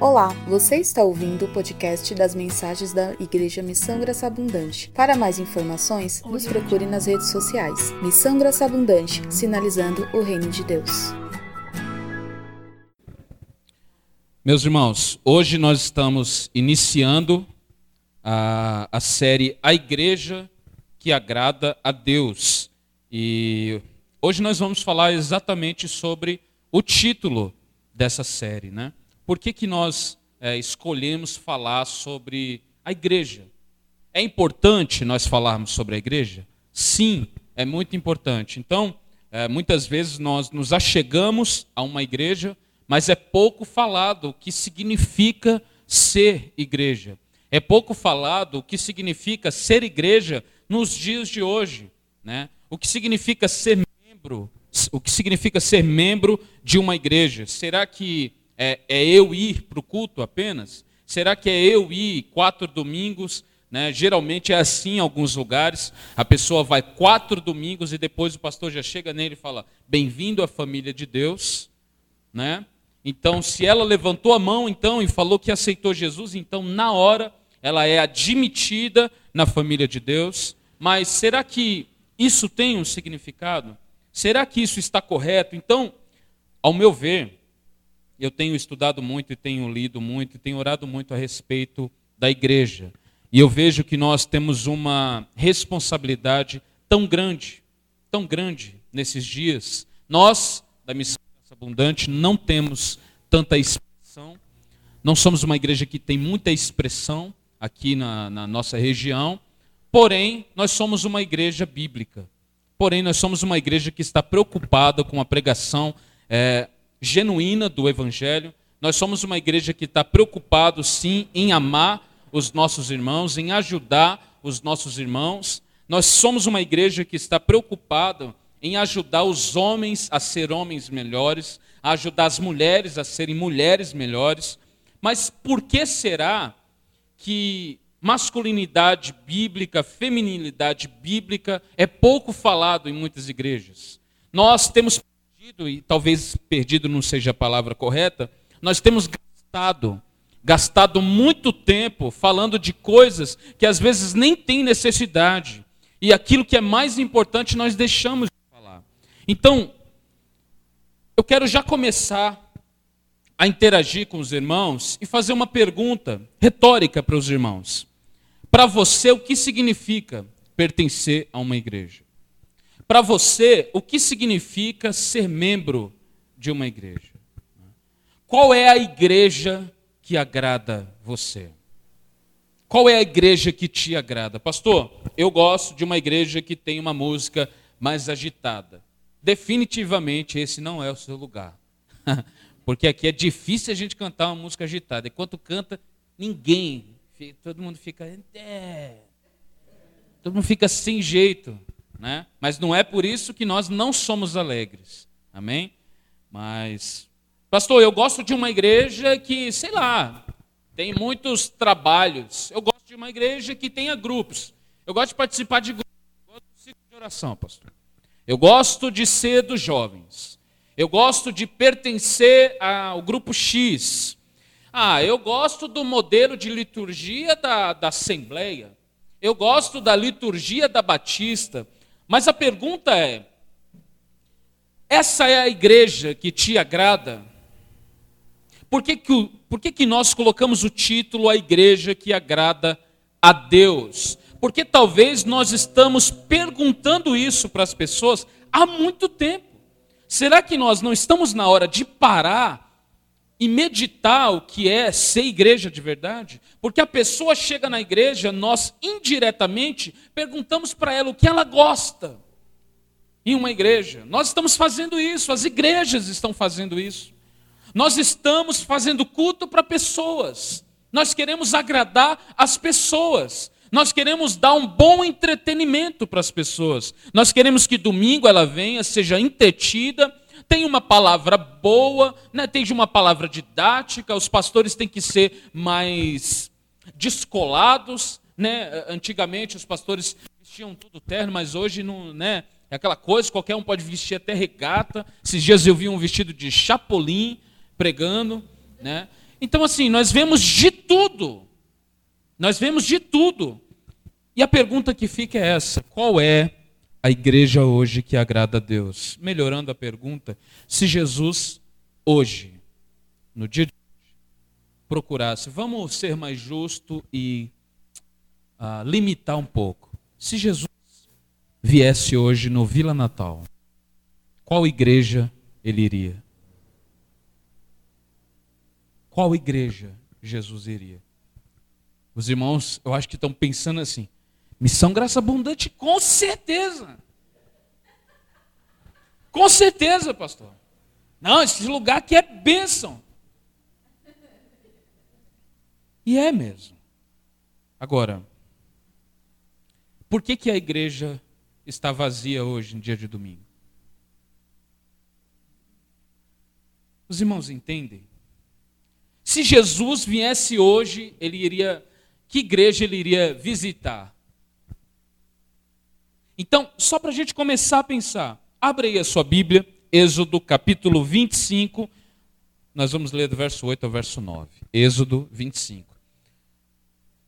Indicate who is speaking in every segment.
Speaker 1: Olá, você está ouvindo o podcast das mensagens da Igreja Missão Graça Abundante. Para mais informações, nos procure nas redes sociais. Missão Graça Abundante, sinalizando o reino de Deus.
Speaker 2: Meus irmãos, hoje nós estamos iniciando a, a série A Igreja que Agrada a Deus. E hoje nós vamos falar exatamente sobre o título dessa série, né? Por que, que nós é, escolhemos falar sobre a igreja? É importante nós falarmos sobre a igreja? Sim, é muito importante. Então, é, muitas vezes nós nos achegamos a uma igreja, mas é pouco falado o que significa ser igreja. É pouco falado o que significa ser igreja nos dias de hoje, né? O que significa ser membro o que significa ser membro de uma igreja. Será que é, é eu ir para o culto apenas? Será que é eu ir quatro domingos? Né? Geralmente é assim em alguns lugares. A pessoa vai quatro domingos e depois o pastor já chega nele e fala: Bem-vindo à família de Deus. Né? Então, se ela levantou a mão então e falou que aceitou Jesus, então na hora ela é admitida na família de Deus. Mas será que isso tem um significado? Será que isso está correto? Então, ao meu ver, eu tenho estudado muito e tenho lido muito e tenho orado muito a respeito da igreja. E eu vejo que nós temos uma responsabilidade tão grande, tão grande nesses dias. Nós, da Missão Abundante, não temos tanta expressão. Não somos uma igreja que tem muita expressão aqui na, na nossa região. Porém, nós somos uma igreja bíblica. Porém, nós somos uma igreja que está preocupada com a pregação é, genuína do Evangelho. Nós somos uma igreja que está preocupado, sim, em amar os nossos irmãos, em ajudar os nossos irmãos. Nós somos uma igreja que está preocupada em ajudar os homens a ser homens melhores, a ajudar as mulheres a serem mulheres melhores. Mas por que será que masculinidade bíblica, feminilidade bíblica é pouco falado em muitas igrejas. Nós temos perdido, e talvez perdido não seja a palavra correta, nós temos gastado, gastado muito tempo falando de coisas que às vezes nem tem necessidade. E aquilo que é mais importante nós deixamos de falar. Então, eu quero já começar a interagir com os irmãos e fazer uma pergunta retórica para os irmãos. Para você, o que significa pertencer a uma igreja? Para você, o que significa ser membro de uma igreja? Qual é a igreja que agrada você? Qual é a igreja que te agrada? Pastor, eu gosto de uma igreja que tem uma música mais agitada. Definitivamente esse não é o seu lugar. Porque aqui é difícil a gente cantar uma música agitada. Enquanto canta, ninguém todo mundo fica. Todo mundo fica sem jeito. Né? Mas não é por isso que nós não somos alegres. Amém? Mas, pastor, eu gosto de uma igreja que, sei lá, tem muitos trabalhos. Eu gosto de uma igreja que tenha grupos. Eu gosto de participar de grupos. Eu gosto ciclo de oração, pastor. Eu gosto de ser dos jovens. Eu gosto de pertencer ao grupo X. Ah, eu gosto do modelo de liturgia da, da Assembleia. Eu gosto da liturgia da Batista. Mas a pergunta é: essa é a igreja que te agrada? Por que, que, por que, que nós colocamos o título A Igreja que Agrada a Deus? Porque talvez nós estamos perguntando isso para as pessoas há muito tempo. Será que nós não estamos na hora de parar e meditar o que é ser igreja de verdade, porque a pessoa chega na igreja, nós indiretamente perguntamos para ela o que ela gosta em uma igreja. Nós estamos fazendo isso, as igrejas estão fazendo isso. Nós estamos fazendo culto para pessoas. Nós queremos agradar as pessoas. Nós queremos dar um bom entretenimento para as pessoas. Nós queremos que domingo ela venha, seja entretida, tem uma palavra boa, né? tem uma palavra didática, os pastores têm que ser mais descolados. Né? Antigamente os pastores vestiam tudo terno, mas hoje não, né? é aquela coisa, qualquer um pode vestir até regata. Esses dias eu vi um vestido de chapolim pregando. Né? Então, assim, nós vemos de tudo. Nós vemos de tudo. E a pergunta que fica é essa: qual é a igreja hoje que agrada a Deus? Melhorando a pergunta, se Jesus hoje, no dia de hoje, procurasse, vamos ser mais justo e uh, limitar um pouco. Se Jesus viesse hoje no Vila Natal, qual igreja ele iria? Qual igreja Jesus iria? Os irmãos, eu acho que estão pensando assim: missão graça abundante, com certeza. Com certeza, pastor. Não, esse lugar aqui é bênção. E é mesmo. Agora, por que, que a igreja está vazia hoje, no dia de domingo? Os irmãos entendem? Se Jesus viesse hoje, ele iria. Que igreja ele iria visitar? Então, só para a gente começar a pensar, abre aí a sua Bíblia, Êxodo capítulo 25, nós vamos ler do verso 8 ao verso 9. Êxodo 25.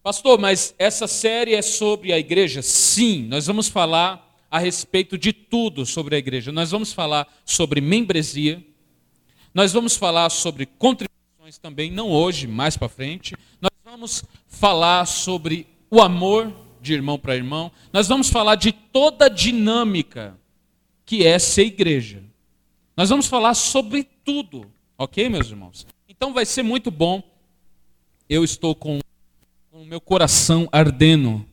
Speaker 2: Pastor, mas essa série é sobre a igreja? Sim, nós vamos falar a respeito de tudo sobre a igreja. Nós vamos falar sobre membresia, nós vamos falar sobre contribuições também, não hoje, mais para frente. Nós vamos falar sobre o amor de irmão para irmão. Nós vamos falar de toda a dinâmica que é ser igreja. Nós vamos falar sobre tudo, ok, meus irmãos? Então vai ser muito bom. Eu estou com o meu coração ardendo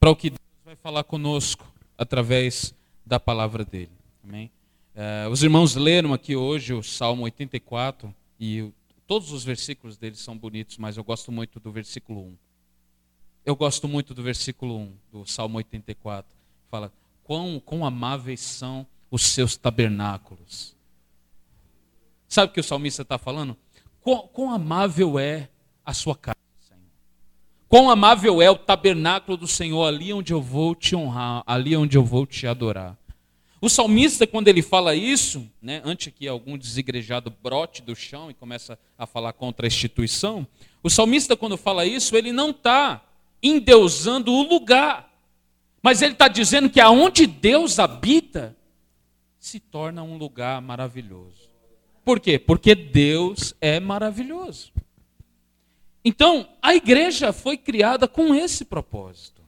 Speaker 2: para o que Deus vai falar conosco através da palavra dele. Amém? Uh, os irmãos leram aqui hoje o Salmo 84 e todos os versículos dele são bonitos, mas eu gosto muito do versículo 1. Eu gosto muito do versículo 1 do Salmo 84. Fala: quão, quão amáveis são os seus tabernáculos. Sabe o que o salmista está falando? Quão, quão amável é a sua casa. Quão amável é o tabernáculo do Senhor, ali onde eu vou te honrar, ali onde eu vou te adorar. O salmista, quando ele fala isso, né, antes que algum desigrejado brote do chão e começa a falar contra a instituição, o salmista, quando fala isso, ele não está endeusando o lugar, mas ele está dizendo que aonde Deus habita se torna um lugar maravilhoso. Por quê? Porque Deus é maravilhoso. Então, a igreja foi criada com esse propósito.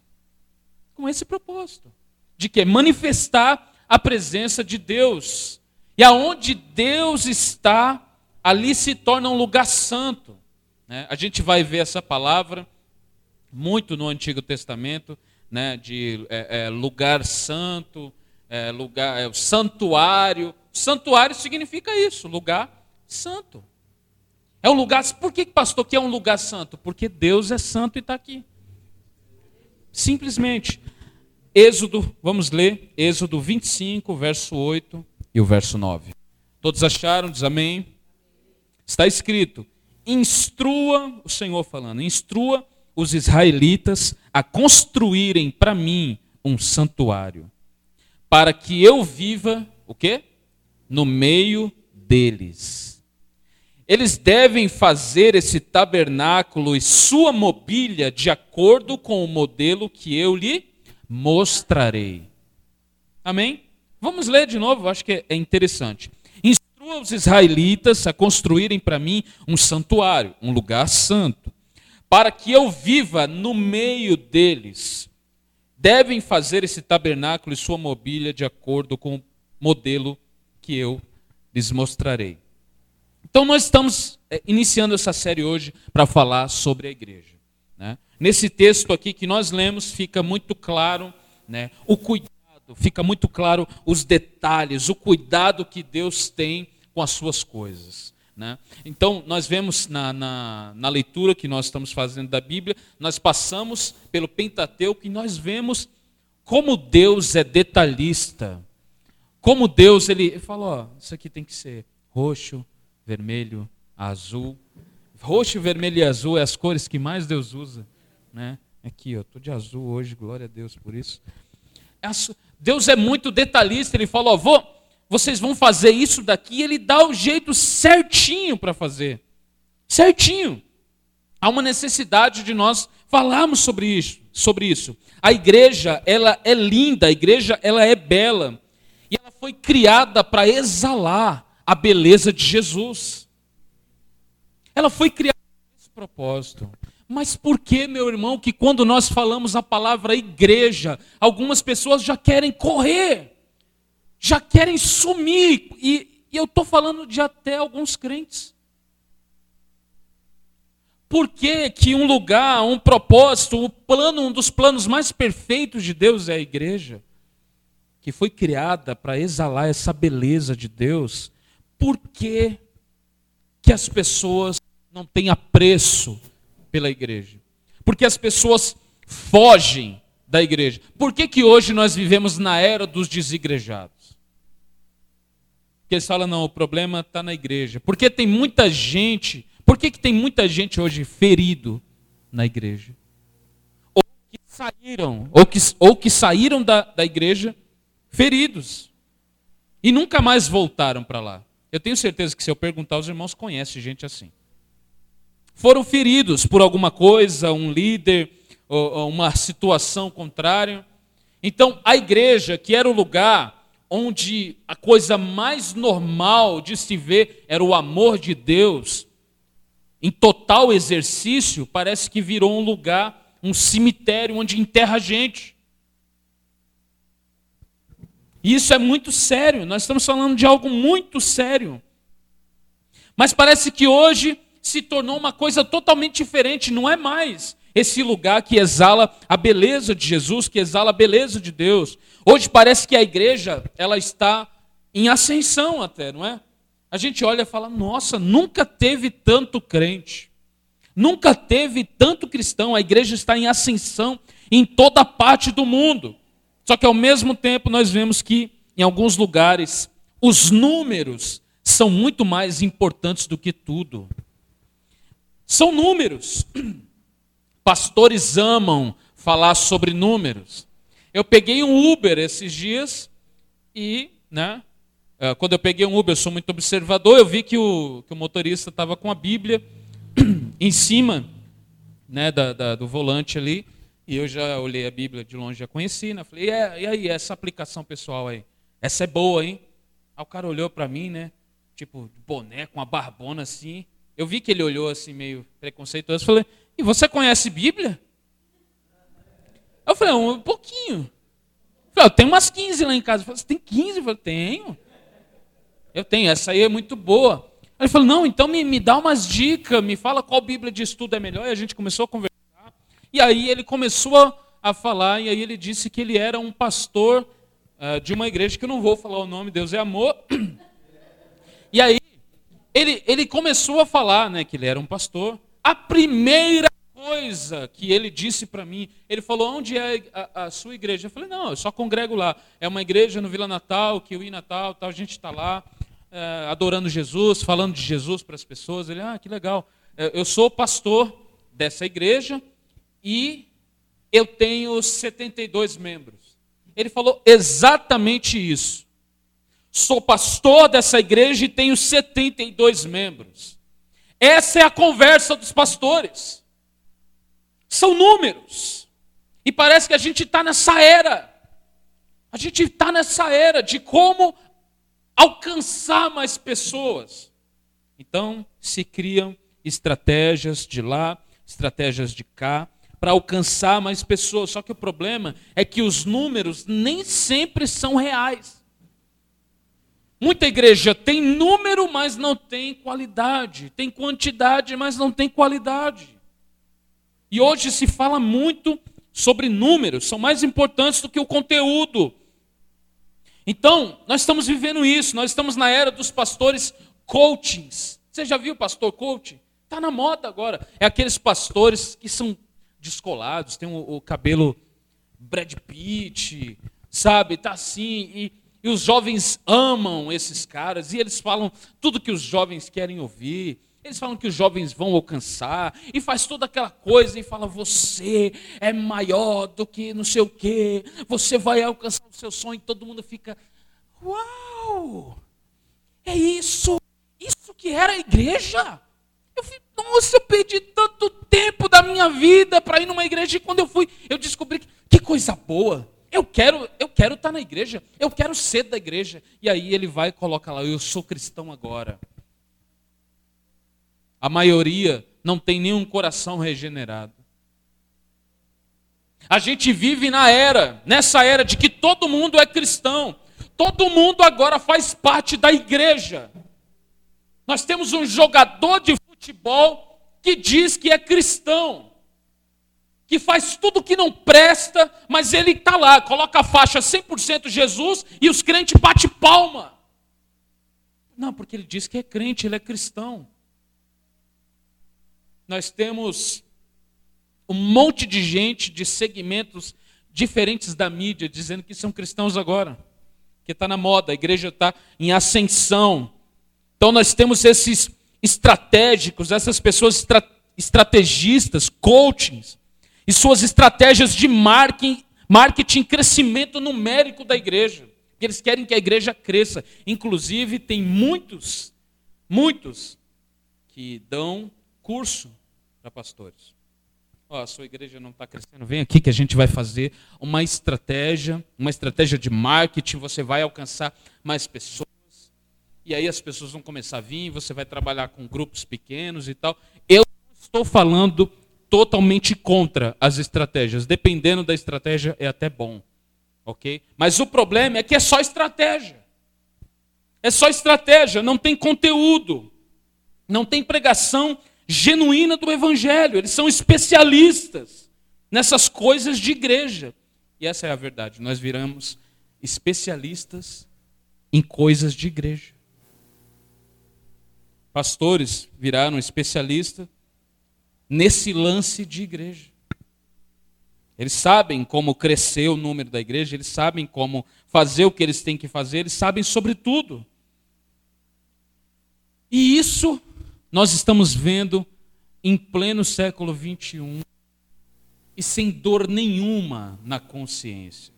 Speaker 2: Com esse propósito. De que? Manifestar a presença de Deus. E aonde Deus está, ali se torna um lugar santo. Né? A gente vai ver essa palavra muito no Antigo Testamento, né? de é, é, lugar santo, é, lugar, é, santuário. Santuário significa isso, lugar santo. É um lugar. Por que, pastor, que é um lugar santo? Porque Deus é santo e está aqui. Simplesmente. Êxodo, vamos ler, Êxodo 25, verso 8 e o verso 9. Todos acharam? Diz amém. Está escrito: instrua, o Senhor falando, instrua os israelitas a construírem para mim um santuário, para que eu viva, o quê? No meio deles eles devem fazer esse tabernáculo e sua mobília de acordo com o modelo que eu lhe mostrarei. Amém? Vamos ler de novo, acho que é interessante. Instrua os israelitas a construírem para mim um santuário, um lugar santo, para que eu viva no meio deles. Devem fazer esse tabernáculo e sua mobília de acordo com o modelo que eu lhes mostrarei. Então, nós estamos é, iniciando essa série hoje para falar sobre a igreja. Né? Nesse texto aqui que nós lemos, fica muito claro né, o cuidado, fica muito claro os detalhes, o cuidado que Deus tem com as suas coisas. Né? Então, nós vemos na, na, na, leitura que nós estamos fazendo da Bíblia, nós passamos pelo Pentateuco e nós vemos como Deus é detalhista. Como Deus, ele, ele ó, isso aqui tem que ser roxo, vermelho, azul. Roxo, vermelho e azul é as cores que mais Deus usa. Né? Aqui, eu estou de azul hoje, glória a Deus por isso. É Deus é muito detalhista, ele fala, ó, vou, vocês vão fazer isso daqui, ele dá o jeito certinho para fazer. certinho. Há uma necessidade de nós falarmos sobre isso, sobre isso. A igreja, ela é linda, a igreja, ela é bela. E ela foi criada para exalar a beleza de Jesus. Ela foi criada com esse propósito. Mas por que, meu irmão, que quando nós falamos a palavra igreja, algumas pessoas já querem correr, já querem sumir, e, e eu estou falando de até alguns crentes. Por que, que um lugar, um propósito, um plano, um dos planos mais perfeitos de Deus é a igreja? Que foi criada para exalar essa beleza de Deus. Por que, que as pessoas não têm apreço pela igreja? Porque as pessoas fogem da igreja. Por que, que hoje nós vivemos na era dos desigrejados? Porque eles falam, não, o problema está na igreja. Porque tem muita gente por que, que tem muita gente hoje ferido na igreja? Ou que saíram, ou que, ou que saíram da, da igreja feridos. E nunca mais voltaram para lá. Eu tenho certeza que se eu perguntar, os irmãos conhecem gente assim. Foram feridos por alguma coisa, um líder, ou, ou uma situação contrária. Então, a igreja, que era o lugar onde a coisa mais normal de se ver era o amor de Deus, em total exercício, parece que virou um lugar, um cemitério onde enterra gente. E isso é muito sério, nós estamos falando de algo muito sério. Mas parece que hoje se tornou uma coisa totalmente diferente, não é mais esse lugar que exala a beleza de Jesus, que exala a beleza de Deus. Hoje parece que a igreja, ela está em ascensão até, não é? a gente olha e fala: nossa, nunca teve tanto crente, nunca teve tanto cristão, a igreja está em ascensão em toda parte do mundo. Só que ao mesmo tempo nós vemos que em alguns lugares os números são muito mais importantes do que tudo. São números. Pastores amam falar sobre números. Eu peguei um Uber esses dias e, né, ah, quando eu peguei um Uber, eu sou muito observador, eu vi que o, que o motorista estava com a Bíblia em cima né, da, da, do volante ali, e eu já olhei a Bíblia de longe, já conheci, né? Falei, e, e aí, essa aplicação pessoal aí? Essa é boa, hein? Aí o cara olhou para mim, né? Tipo, boné com a barbona assim. Eu vi que ele olhou assim, meio preconceituoso. Falei, e você conhece Bíblia? Eu falei, um pouquinho. Eu falei, eu tenho umas 15 lá em casa. Eu falei, você tem 15? Eu falei, tenho. Eu tenho, essa aí é muito boa. Ele falou, não, então me, me dá umas dicas, me fala qual Bíblia de estudo é melhor. E a gente começou a conversar. E aí ele começou a falar, e aí ele disse que ele era um pastor uh, de uma igreja, que eu não vou falar o nome, Deus é amor. E aí ele, ele começou a falar né, que ele era um pastor. A primeira coisa que ele disse para mim, ele falou: onde é a, a, sua igreja? Eu falei: não, eu só congrego lá. É uma igreja no Vila Natal, que eu ia Natal, tal, a gente está lá é, adorando Jesus, falando de Jesus para as pessoas. Ele: ah, que legal. É, eu sou pastor dessa igreja e eu tenho 72 membros. Ele falou exatamente isso. Sou pastor dessa igreja e tenho 72 membros. Essa é a conversa dos pastores. São números. E parece que a gente está nessa era. A gente está nessa era de como alcançar mais pessoas. Então, se criam estratégias de lá, estratégias de cá, para alcançar mais pessoas. Só que o problema é que os números nem sempre são reais. Muita igreja tem número, mas não tem qualidade. Tem quantidade, mas não tem qualidade. E hoje se fala muito sobre números, são mais importantes do que o conteúdo. Então, nós estamos vivendo isso, nós estamos na era dos pastores coachings. Você já viu pastor coaching? Está na moda agora. É aqueles pastores que são descolados, tem o, o cabelo Brad Pitt, sabe? Tá assim. E, e os jovens amam esses caras, e eles falam tudo que os jovens querem ouvir. Eles falam que os jovens vão alcançar e faz toda aquela coisa e fala: você é maior do que não sei o quê, você vai alcançar o seu sonho. E todo mundo fica: uau, é isso, isso que era a igreja. Eu falei, nossa, eu perdi tanto tempo da minha vida para ir numa igreja e quando eu fui, eu descobri que, que coisa boa. Eu quero, eu quero estar tá na igreja, eu quero ser da igreja. E aí ele vai e coloca lá, eu sou cristão agora. A maioria não tem nenhum coração regenerado. A gente vive na era, nessa era de que todo mundo é cristão. Todo mundo agora faz parte da igreja. Nós temos um jogador de futebol que diz que é cristão, que faz tudo que não presta, mas ele está lá, coloca a faixa 100% Jesus e os crentes bate palma. Não, porque ele diz que é crente, ele é cristão. Nós temos um monte de gente de segmentos diferentes da mídia dizendo que são cristãos agora, que está na moda, a igreja está em ascensão. Então nós temos esses estratégicos, essas pessoas estra estrategistas, coachings, e suas estratégias de marketing, marketing, crescimento numérico da igreja. Eles querem que a igreja cresça. Inclusive, tem muitos, muitos, que dão curso para pastores. Ó, oh, a sua igreja não está crescendo, vem aqui que a gente vai fazer uma estratégia, uma estratégia de marketing, você vai alcançar mais pessoas e aí as pessoas vão começar a vir, você vai trabalhar com grupos pequenos e tal. Eu estou falando totalmente contra as estratégias. Dependendo da estratégia, é até bom. Ok? Mas o problema é que é só estratégia. É só estratégia, não tem conteúdo. Não tem pregação genuína do Evangelho. Eles são especialistas nessas coisas de igreja. E essa é a verdade. Nós viramos especialistas em coisas de igreja. Pastores viraram especialistas nesse lance de igreja. Eles sabem como crescer o número da igreja, eles sabem como fazer o que eles têm que fazer, eles sabem sobre tudo. E isso nós estamos vendo em pleno século 21 e sem dor nenhuma na consciência.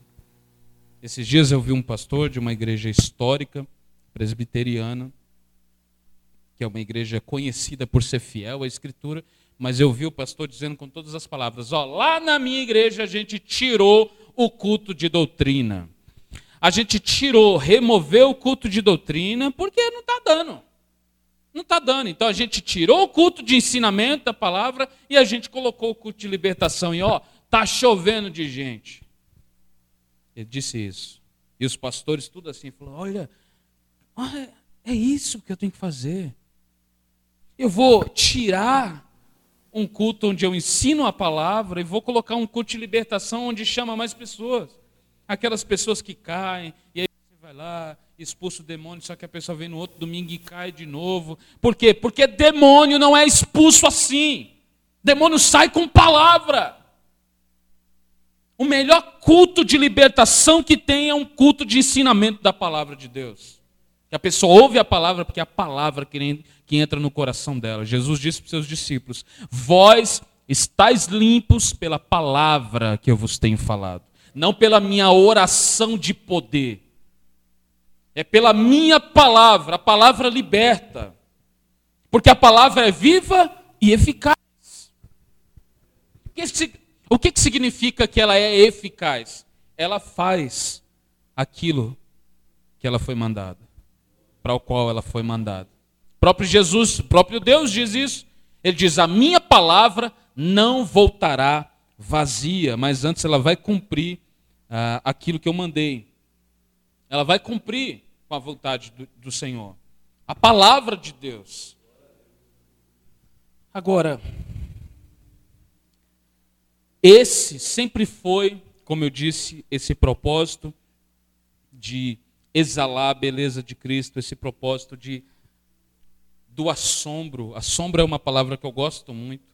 Speaker 2: Esses dias eu vi um pastor de uma igreja histórica presbiteriana que é uma igreja conhecida por ser fiel à Escritura, mas eu vi o pastor dizendo com todas as palavras: ó, lá na minha igreja a gente tirou o culto de doutrina. A gente tirou, removeu o culto de doutrina, porque não está dando. Não está dando. Então a gente tirou o culto de ensinamento da palavra e a gente colocou o culto de libertação. E ó, está chovendo de gente. Ele disse isso. E os pastores, tudo assim, falaram: olha, é isso que eu tenho que fazer. Eu vou tirar um culto onde eu ensino a palavra e vou colocar um culto de libertação onde chama mais pessoas. Aquelas pessoas que caem, e aí você vai lá, expulsa o demônio, só que a pessoa vem no outro domingo e cai de novo. Por quê? Porque demônio não é expulso assim. Demônio sai com palavra. O melhor culto de libertação que tem é um culto de ensinamento da palavra de Deus. Que a pessoa ouve a palavra porque é a palavra que, entra no coração dela. Jesus disse para os seus discípulos: Vós estáis limpos pela palavra que eu vos tenho falado, não pela minha oração de poder. É pela minha palavra, a palavra liberta. Porque a palavra é viva e eficaz. O que, que significa que ela é eficaz? Ela faz aquilo que ela foi mandada para o qual ela foi mandada. O próprio Jesus, o próprio Deus diz isso. Ele diz: A minha palavra não voltará vazia, mas antes ela vai cumprir ah, aquilo que eu mandei. Ela vai cumprir com a vontade do, do Senhor. A palavra de Deus. Agora, esse sempre foi, como eu disse, esse propósito de exalar a beleza de Cristo, esse propósito de do assombro. Assombro é uma palavra que eu gosto muito.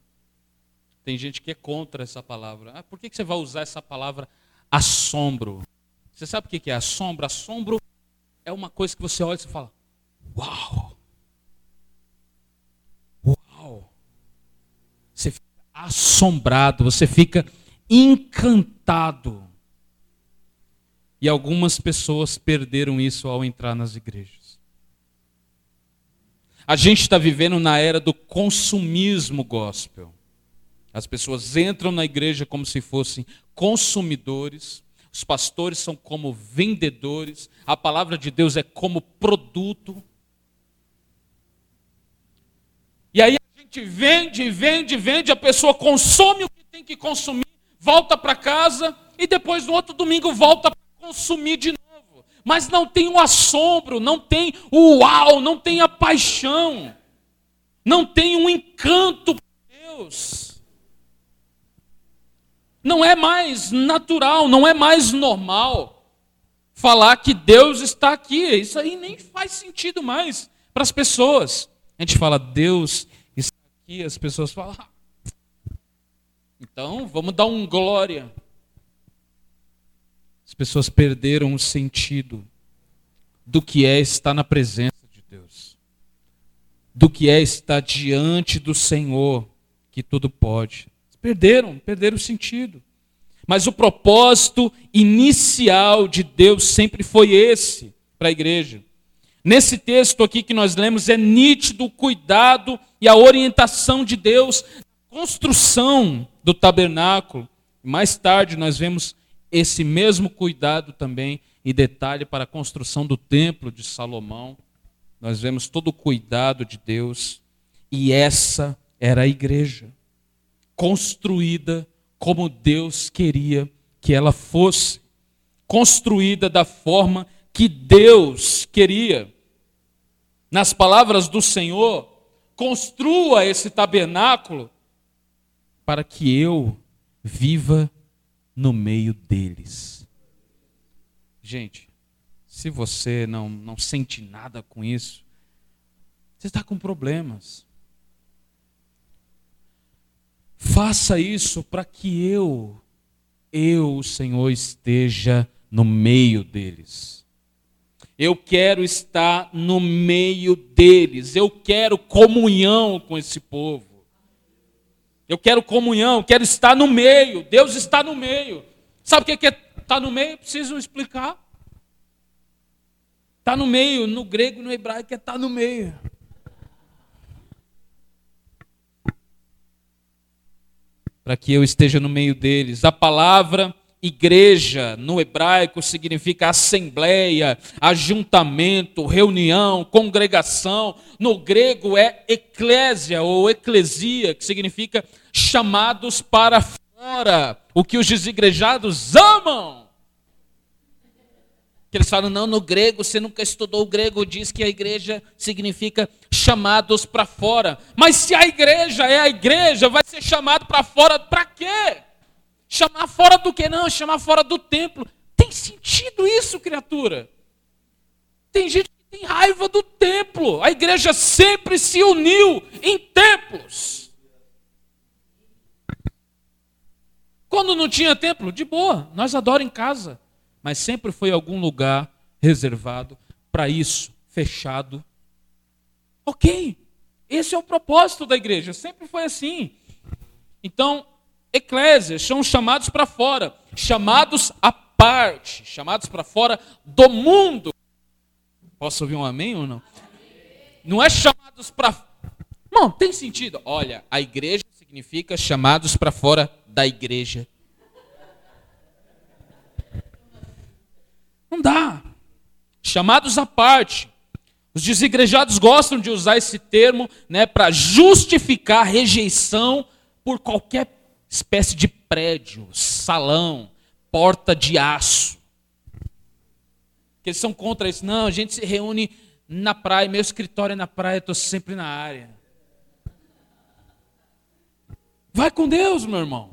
Speaker 2: Tem gente que é contra essa palavra. Ah, por que você vai usar essa palavra assombro? Você sabe o que é assombro? Assombro é uma coisa que você olha e você fala: Uau! Uau! Você fica assombrado, você fica encantado. E algumas pessoas perderam isso ao entrar nas igrejas. A gente está vivendo na era do consumismo gospel. As pessoas entram na igreja como se fossem consumidores, os pastores são como vendedores, a palavra de Deus é como produto. E aí a gente vende, vende, vende, a pessoa consome o que tem que consumir, volta para casa e depois no outro domingo volta consumir de novo. Mas não tem o assombro, não tem o uau, não tem a paixão, não tem um encanto por Deus. Não é mais natural, não é mais normal falar que Deus está aqui. Isso aí nem faz sentido mais para as pessoas. A gente fala, Deus está aqui, as pessoas falam, ah, então vamos dar um glória. As pessoas perderam o sentido do que é estar na presença de Deus, do que é estar diante do Senhor, que tudo pode. Perderam, perderam o sentido. Mas o propósito inicial de Deus sempre foi esse para a igreja. Nesse texto aqui que nós lemos, é nítido o cuidado e a orientação de Deus na construção do tabernáculo. Mais tarde nós vemos esse mesmo cuidado também e detalhe para a construção do templo de Salomão. Nós vemos todo o cuidado de Deus. E essa era a igreja construída como Deus queria que ela fosse, construída da forma que Deus queria. Nas palavras do Senhor, construa esse tabernáculo para que eu viva no meio deles. Gente, se você não, não sente nada com isso, você está com problemas. Faça isso para que eu, eu, o Senhor, esteja no meio deles. Eu quero estar no meio deles. Eu quero comunhão com esse povo. Eu quero comunhão, quero estar no meio. Deus está no meio. Sabe o que é estar tá no meio? Preciso explicar. Está no meio, no grego e no hebraico é estar tá no meio. para que eu esteja no meio deles. A palavra igreja no hebraico significa assembleia, ajuntamento, reunião, congregação. No grego é eclésia ou eclesia, que significa chamados para fora, o que os desigrejados amam. Que eles falam, não, no grego, você nunca estudou o grego, diz que a igreja significa chamados para fora. Mas se a igreja é a igreja, vai ser chamado para fora para quê? Chamar fora do que não? Chamar fora do templo. Tem sentido isso, criatura? Tem gente que tem raiva do templo. A igreja sempre se uniu em templos. Quando não tinha templo, de boa, nós adoramos em casa mas sempre foi algum lugar reservado para isso, fechado. Ok, esse é o propósito da igreja, sempre foi assim. Então, eclésias são chamados para fora, chamados à parte, chamados para fora do mundo. Posso ouvir um amém ou não? Não é chamados para. Não, tem sentido. Olha, a igreja significa chamados para fora da igreja. Não dá. Chamados à parte. Os desigrejados gostam de usar esse termo né, para justificar rejeição por qualquer espécie de prédio, salão, porta de aço. Que eles são contra isso. Não, a gente se reúne na praia, meu escritório é na praia, estou sempre na área. Vai com Deus, meu irmão.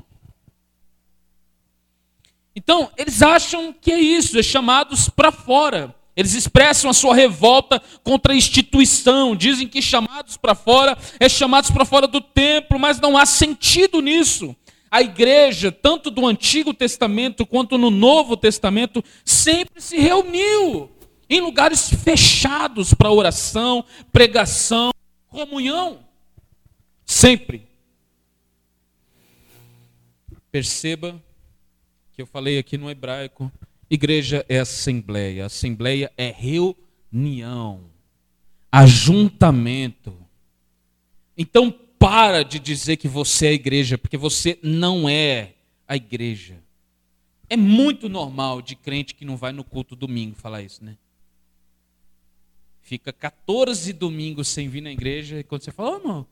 Speaker 2: Então, eles acham que é isso, é chamados para fora. Eles expressam a sua revolta contra a instituição, dizem que chamados para fora é chamados para fora do templo, mas não há sentido nisso. A igreja, tanto do Antigo Testamento quanto no Novo Testamento, sempre se reuniu em lugares fechados para oração, pregação, comunhão. Sempre. Perceba que eu falei aqui no hebraico, igreja é assembleia, assembleia é reunião. ajuntamento. Então para de dizer que você é a igreja, porque você não é a igreja. É muito normal de crente que não vai no culto domingo falar isso, né? Fica 14 domingos sem vir na igreja, e quando você fala, oh, irmão,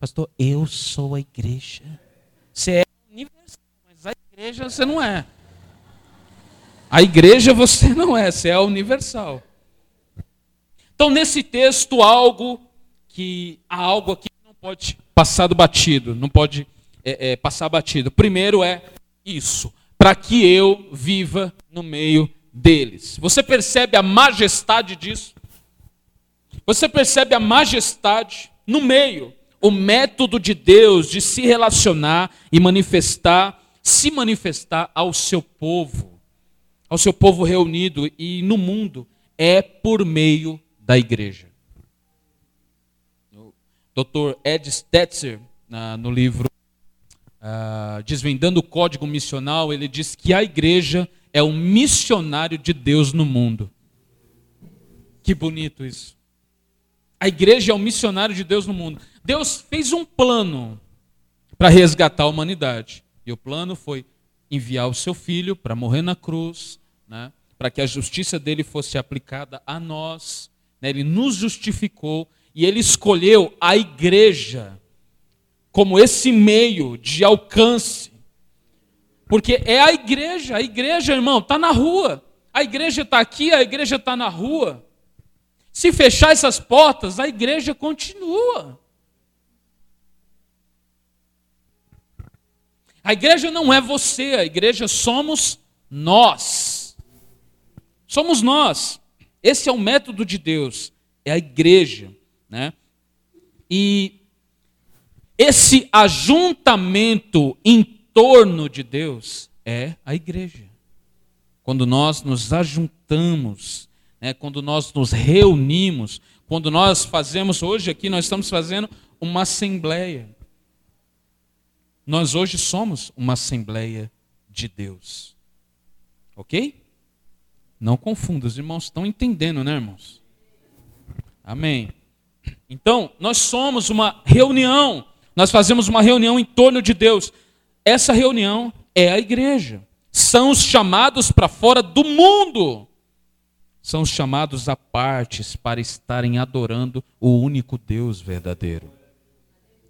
Speaker 2: pastor, eu sou a igreja. Você é universal, mas a igreja você não é. A igreja você não é, você é universal. Então, nesse texto, algo que há algo aqui pode passar do batido, não pode é, é, passar batido. Primeiro é isso, para que eu viva no meio deles. Você percebe a majestade disso? Você percebe a majestade no meio, o método de Deus de se relacionar e manifestar, se manifestar ao seu povo, ao seu povo reunido e no mundo, é por meio da igreja. Dr. Ed Stetzer, no livro uh, Desvendando o Código Missional, ele diz que a igreja é o missionário de Deus no mundo. Que bonito isso. A igreja é o missionário de Deus no mundo. Deus fez um plano para resgatar a humanidade. E o plano foi enviar o seu filho para morrer na cruz, né, para que a justiça dele fosse aplicada a nós né? Ele nos justificou e ele escolheu a igreja como esse meio de alcance. Porque é a igreja, a igreja, irmão, está na rua. A igreja está aqui, a igreja está na rua. Se fechar essas portas, a igreja continua. A igreja não é você, a igreja somos nós. Somos nós. Esse é o método de Deus, é a igreja, né? E esse ajuntamento em torno de Deus é a igreja. Quando nós nos ajuntamos, né, quando nós nos reunimos, quando nós fazemos, hoje aqui nós estamos fazendo uma assembleia. Nós hoje somos uma assembleia de Deus. Ok? Não confunda, os irmãos estão entendendo, né, irmãos? Amém. Então, nós somos uma reunião, nós fazemos uma reunião em torno de Deus. Essa reunião é a igreja. São os chamados para fora do mundo. São os chamados a partes para estarem adorando o único Deus verdadeiro.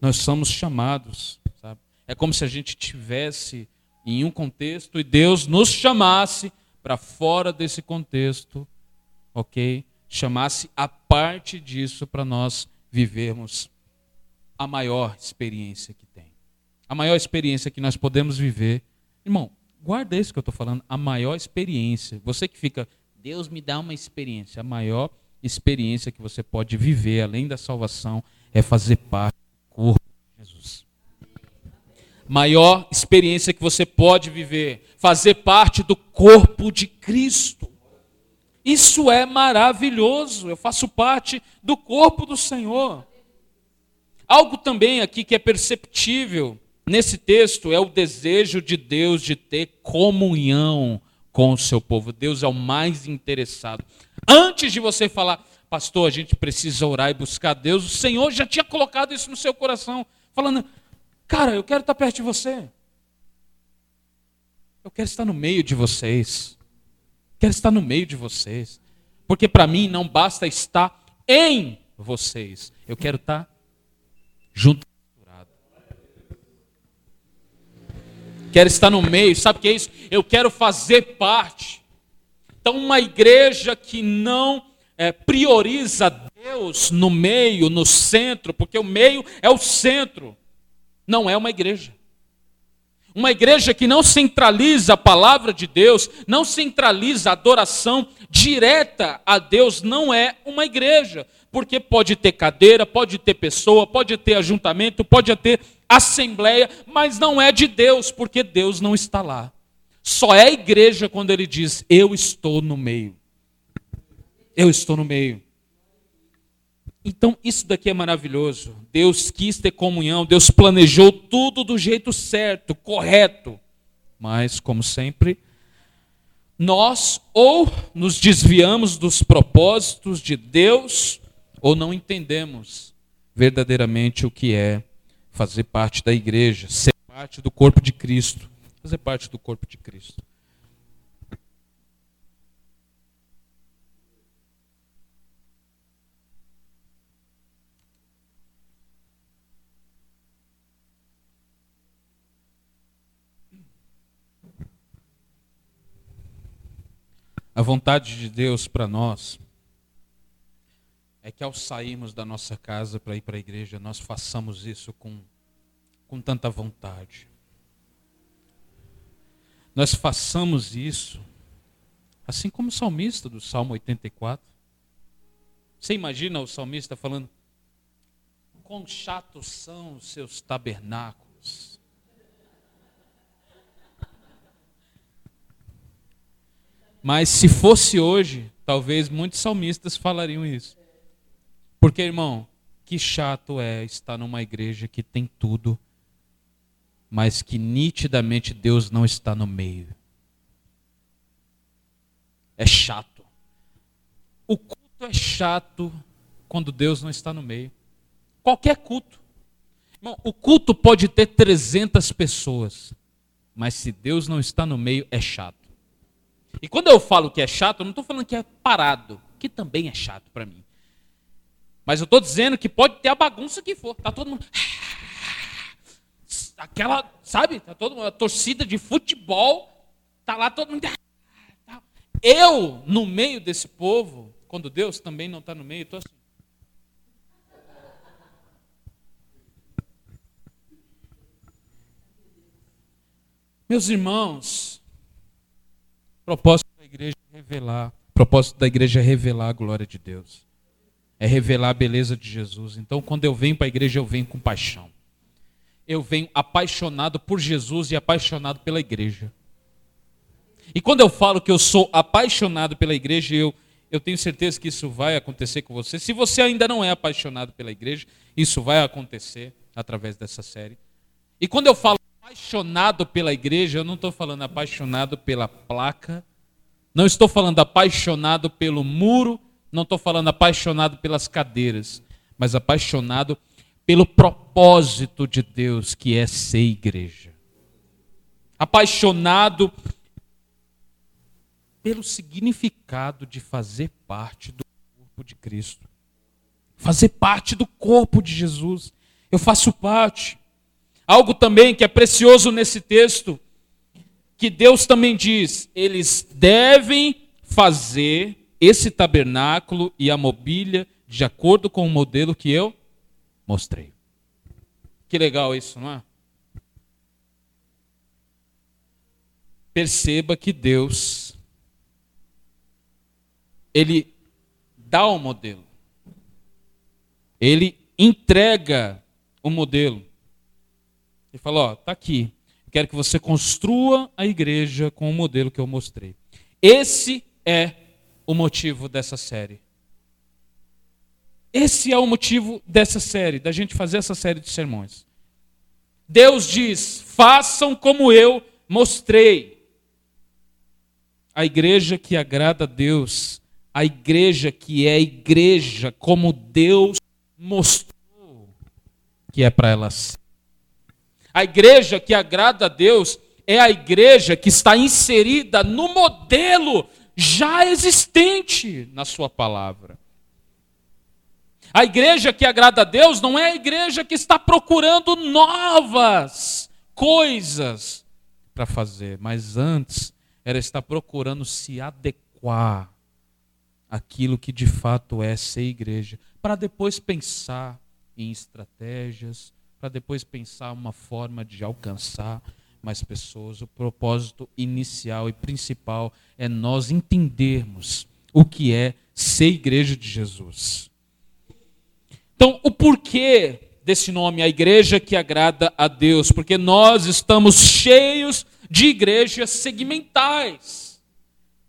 Speaker 2: Nós somos chamados, sabe? É como se a gente tivesse em um contexto e Deus nos chamasse para fora desse contexto, ok? Chamasse a parte disso para nós vivermos a maior experiência que tem. A maior experiência que nós podemos viver. Irmão, guarda isso que eu estou falando, a maior experiência. Você que fica, Deus me dá uma experiência. A maior experiência que você pode viver, além da salvação, é fazer parte do corpo de Jesus maior experiência que você pode viver, fazer parte do corpo de Cristo. Isso é maravilhoso. Eu faço parte do corpo do Senhor. Algo também aqui que é perceptível nesse texto é o desejo de Deus de ter comunhão com o seu povo. Deus é o mais interessado. Antes de você falar, pastor, a gente precisa orar e buscar Deus, o Senhor já tinha colocado isso no seu coração, falando: Cara, eu quero estar perto de você. Eu quero estar no meio de vocês. Quero estar no meio de vocês. Porque para mim não basta estar em vocês. Eu quero estar junto. Quero estar no meio. Sabe o que é isso? Eu quero fazer parte. Então, uma igreja que não é, prioriza Deus no meio, no centro, porque o meio é o centro não é uma igreja. Uma igreja que não centraliza a palavra de Deus, não centraliza a adoração direta a Deus, não é uma igreja. Porque pode ter cadeira, pode ter pessoa, pode ter ajuntamento, pode ter assembleia, mas não é de Deus, porque Deus não está lá. Só é igreja quando ele diz: Eu estou no meio. Eu estou no meio. Então, isso daqui é maravilhoso. Deus quis ter comunhão, Deus planejou tudo do jeito certo, correto. Mas, como sempre, nós ou nos desviamos dos propósitos de Deus, ou não entendemos verdadeiramente o que é fazer parte da igreja, ser parte do corpo de Cristo. Fazer parte do corpo de Cristo. A vontade de Deus para nós é que ao sairmos da nossa casa para ir para a igreja, nós façamos isso com, com tanta vontade. Nós façamos isso, assim como o salmista do Salmo 84. Você imagina o salmista falando: Quão chatos são os seus tabernáculos Mas se fosse hoje, talvez muitos salmistas falariam isso. Porque, irmão, que chato é estar numa igreja que tem tudo, mas que nitidamente Deus não está no meio. É chato. O culto é chato quando Deus não está no meio. Qualquer culto. Irmão, o culto pode ter 300 pessoas, mas se Deus não está no meio, é chato. E quando eu falo que é chato, eu não estou falando que é parado, que também é chato para mim. Mas eu estou dizendo que pode ter a bagunça que for. Tá todo mundo. Aquela, sabe? Tá todo mundo, a torcida de futebol. Tá lá todo mundo. Eu, no meio desse povo, quando Deus também não está no meio, estou assim. Meus irmãos, propósito da igreja é revelar, propósito da igreja é revelar a glória de Deus. É revelar a beleza de Jesus. Então, quando eu venho para a igreja, eu venho com paixão. Eu venho apaixonado por Jesus e apaixonado pela igreja. E quando eu falo que eu sou apaixonado pela igreja, eu, eu tenho certeza que isso vai acontecer com você. Se você ainda não é apaixonado pela igreja, isso vai acontecer através dessa série. E quando eu falo apaixonado pela igreja, eu não estou falando apaixonado pela placa, não estou falando apaixonado pelo muro, não estou falando apaixonado pelas cadeiras, mas apaixonado pelo propósito de Deus, que é ser igreja. Apaixonado pelo significado de fazer parte do corpo de Cristo. Fazer parte do corpo de Jesus. Eu faço parte. Algo também que é precioso nesse texto, que Deus também diz: eles devem fazer esse tabernáculo e a mobília de acordo com o modelo que eu mostrei. Que legal isso, não é? Perceba que Deus ele dá o modelo. Ele entrega o modelo. Ele falou: Ó, tá aqui. quero que você construa a igreja com o modelo que eu mostrei. Esse é o motivo dessa série. Esse é o motivo dessa série, da gente fazer essa série de sermões. Deus diz: façam como eu mostrei. A igreja que agrada a Deus, a igreja que é igreja como Deus mostrou que é para ela ser. A igreja que agrada a Deus é a igreja que está inserida no modelo já existente na Sua palavra. A igreja que agrada a Deus não é a igreja que está procurando novas coisas para fazer, mas antes ela está procurando se adequar àquilo que de fato é ser igreja, para depois pensar em estratégias, para depois pensar uma forma de alcançar mais pessoas. O propósito inicial e principal é nós entendermos o que é ser igreja de Jesus. Então, o porquê desse nome, a igreja que agrada a Deus? Porque nós estamos cheios de igrejas segmentais,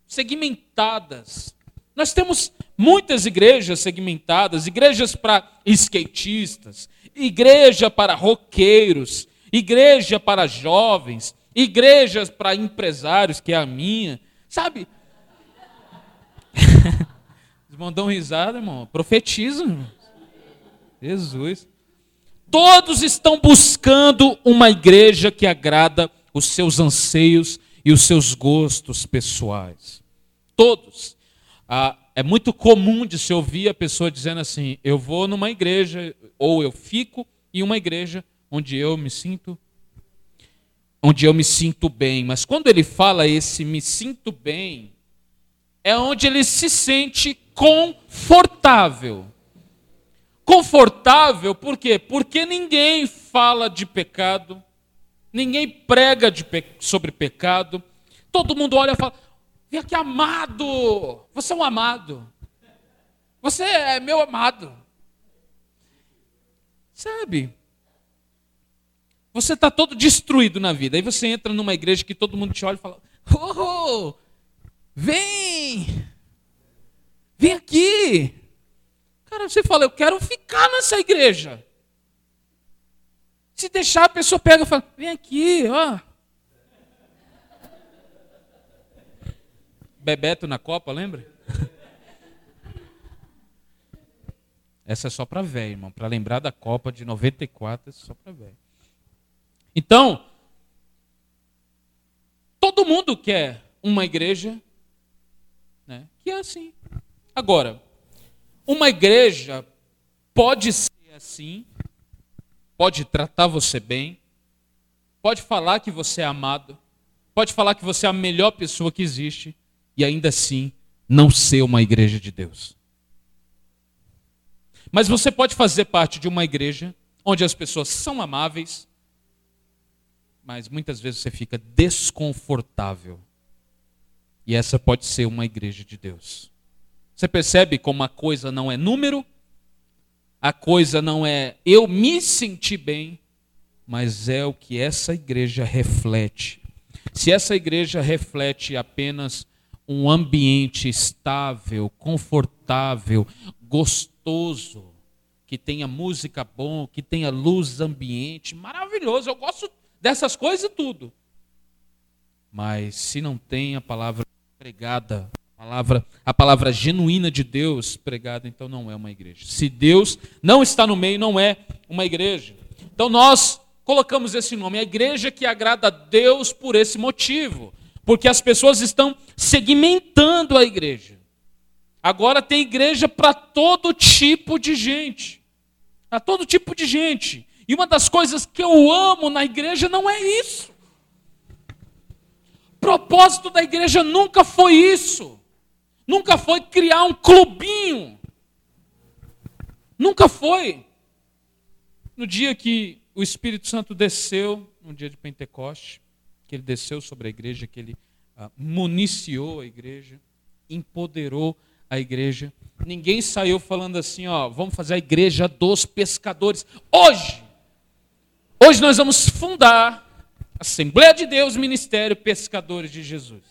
Speaker 2: segmentadas. Nós temos muitas igrejas segmentadas, igrejas para skatistas, igreja para roqueiros, igreja para jovens, igrejas para empresários, que é a minha. Sabe? irmãos dão risada, irmão. Profetiza, irmão. Jesus. Todos estão buscando uma igreja que agrada os seus anseios e os seus gostos pessoais. Todos. Ah, é muito comum de se ouvir a pessoa dizendo assim: eu vou numa igreja, ou eu fico em uma igreja onde eu me sinto onde eu me sinto bem. Mas quando ele fala esse me sinto bem, é onde ele se sente confortável. Confortável por quê? Porque ninguém fala de pecado, ninguém prega pe sobre pecado. Todo mundo olha e fala: Vem aqui, amado. Você é um amado. Você é meu amado. Sabe? Você está todo destruído na vida. Aí você entra numa igreja que todo mundo te olha e fala: Oh, vem! Vem aqui! Cara, você fala: Eu quero ficar nessa igreja. Se deixar, a pessoa pega e fala: Vem aqui, ó. Bebeto na Copa, lembra? Essa é só para velho, irmão. Para lembrar da Copa de 94, é só para velho. Então, todo mundo quer uma igreja né, que é assim. Agora, uma igreja pode ser assim, pode tratar você bem, pode falar que você é amado, pode falar que você é a melhor pessoa que existe, e ainda assim não ser uma igreja de Deus. Mas você pode fazer parte de uma igreja onde as pessoas são amáveis, mas muitas vezes você fica desconfortável. E essa pode ser uma igreja de Deus. Você percebe como a coisa não é número, a coisa não é eu me sentir bem, mas é o que essa igreja reflete. Se essa igreja reflete apenas um ambiente estável, confortável, gostoso, que tenha música bom, que tenha luz ambiente, maravilhoso. Eu gosto dessas coisas tudo. Mas se não tem a palavra pregada, a palavra, a palavra genuína de Deus pregada, então não é uma igreja. Se Deus não está no meio, não é uma igreja. Então nós colocamos esse nome, a igreja que agrada a Deus por esse motivo porque as pessoas estão segmentando a igreja. Agora tem igreja para todo tipo de gente. Para todo tipo de gente. E uma das coisas que eu amo na igreja não é isso. O propósito da igreja nunca foi isso. Nunca foi criar um clubinho. Nunca foi. No dia que o Espírito Santo desceu, no dia de Pentecoste, que ele desceu sobre a igreja, que ele ah, municiou a igreja, empoderou a igreja. Ninguém saiu falando assim, ó, vamos fazer a igreja dos pescadores. Hoje, hoje nós vamos fundar Assembleia de Deus, Ministério Pescadores de Jesus.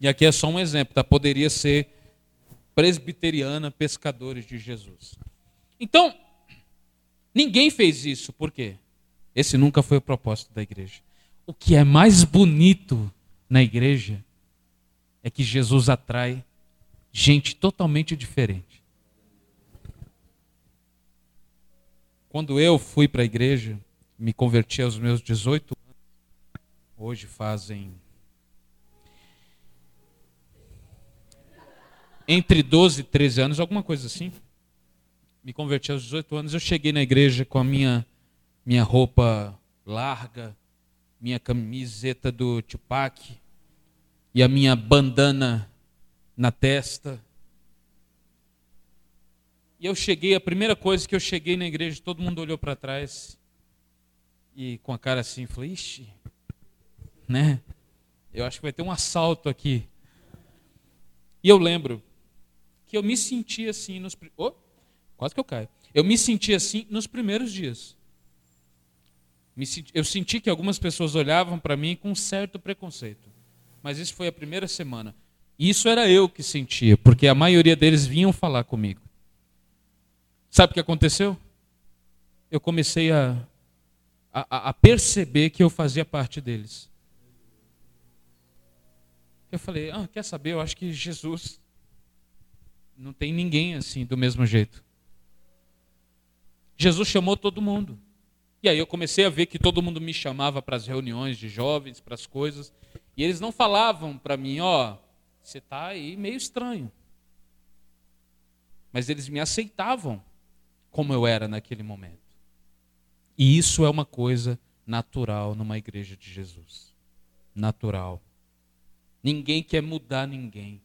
Speaker 2: E aqui é só um exemplo, tá? Poderia ser presbiteriana Pescadores de Jesus. Então, ninguém fez isso, por quê? Esse nunca foi o propósito da igreja. O que é mais bonito na igreja é que Jesus atrai gente totalmente diferente. Quando eu fui para a igreja, me converti aos meus 18 anos, hoje fazem entre 12 e 13 anos, alguma coisa assim. Me converti aos 18 anos, eu cheguei na igreja com a minha minha roupa larga, minha camiseta do Tupac e a minha bandana na testa. E eu cheguei, a primeira coisa que eu cheguei na igreja, todo mundo olhou para trás e com a cara assim, falei, ixi, né? Eu acho que vai ter um assalto aqui. E eu lembro que eu me senti assim nos. Oh, quase que eu caio. Eu me senti assim nos primeiros dias eu senti que algumas pessoas olhavam para mim com um certo preconceito. Mas isso foi a primeira semana. E isso era eu que sentia, porque a maioria deles vinham falar comigo. Sabe o que aconteceu? Eu comecei a, a, a perceber que eu fazia parte deles. Eu falei, ah, quer saber? Eu acho que Jesus não tem ninguém assim do mesmo jeito. Jesus chamou todo mundo. E aí eu comecei a ver que todo mundo me chamava para as reuniões de jovens, para as coisas, e eles não falavam para mim, ó, oh, você está aí meio estranho. Mas eles me aceitavam como eu era naquele momento. E isso é uma coisa natural numa igreja de Jesus. Natural. Ninguém quer mudar ninguém,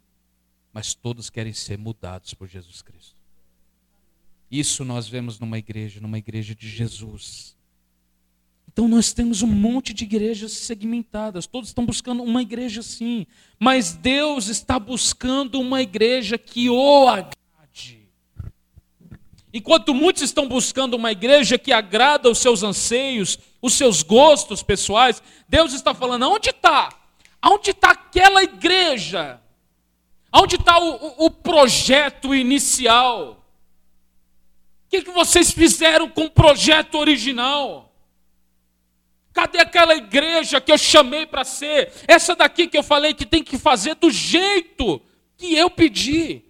Speaker 2: mas todos querem ser mudados por Jesus Cristo. Isso nós vemos numa igreja, numa igreja de Jesus. Então nós temos um monte de igrejas segmentadas, todos estão buscando uma igreja sim, mas Deus está buscando uma igreja que o agrade. Enquanto muitos estão buscando uma igreja que agrada os seus anseios, os seus gostos pessoais, Deus está falando: onde está? Onde está aquela igreja? Onde está o, o, projeto inicial? O que, que vocês fizeram com o projeto original? Cadê aquela igreja que eu chamei para ser? Essa daqui que eu falei que tem que fazer do jeito que eu pedi.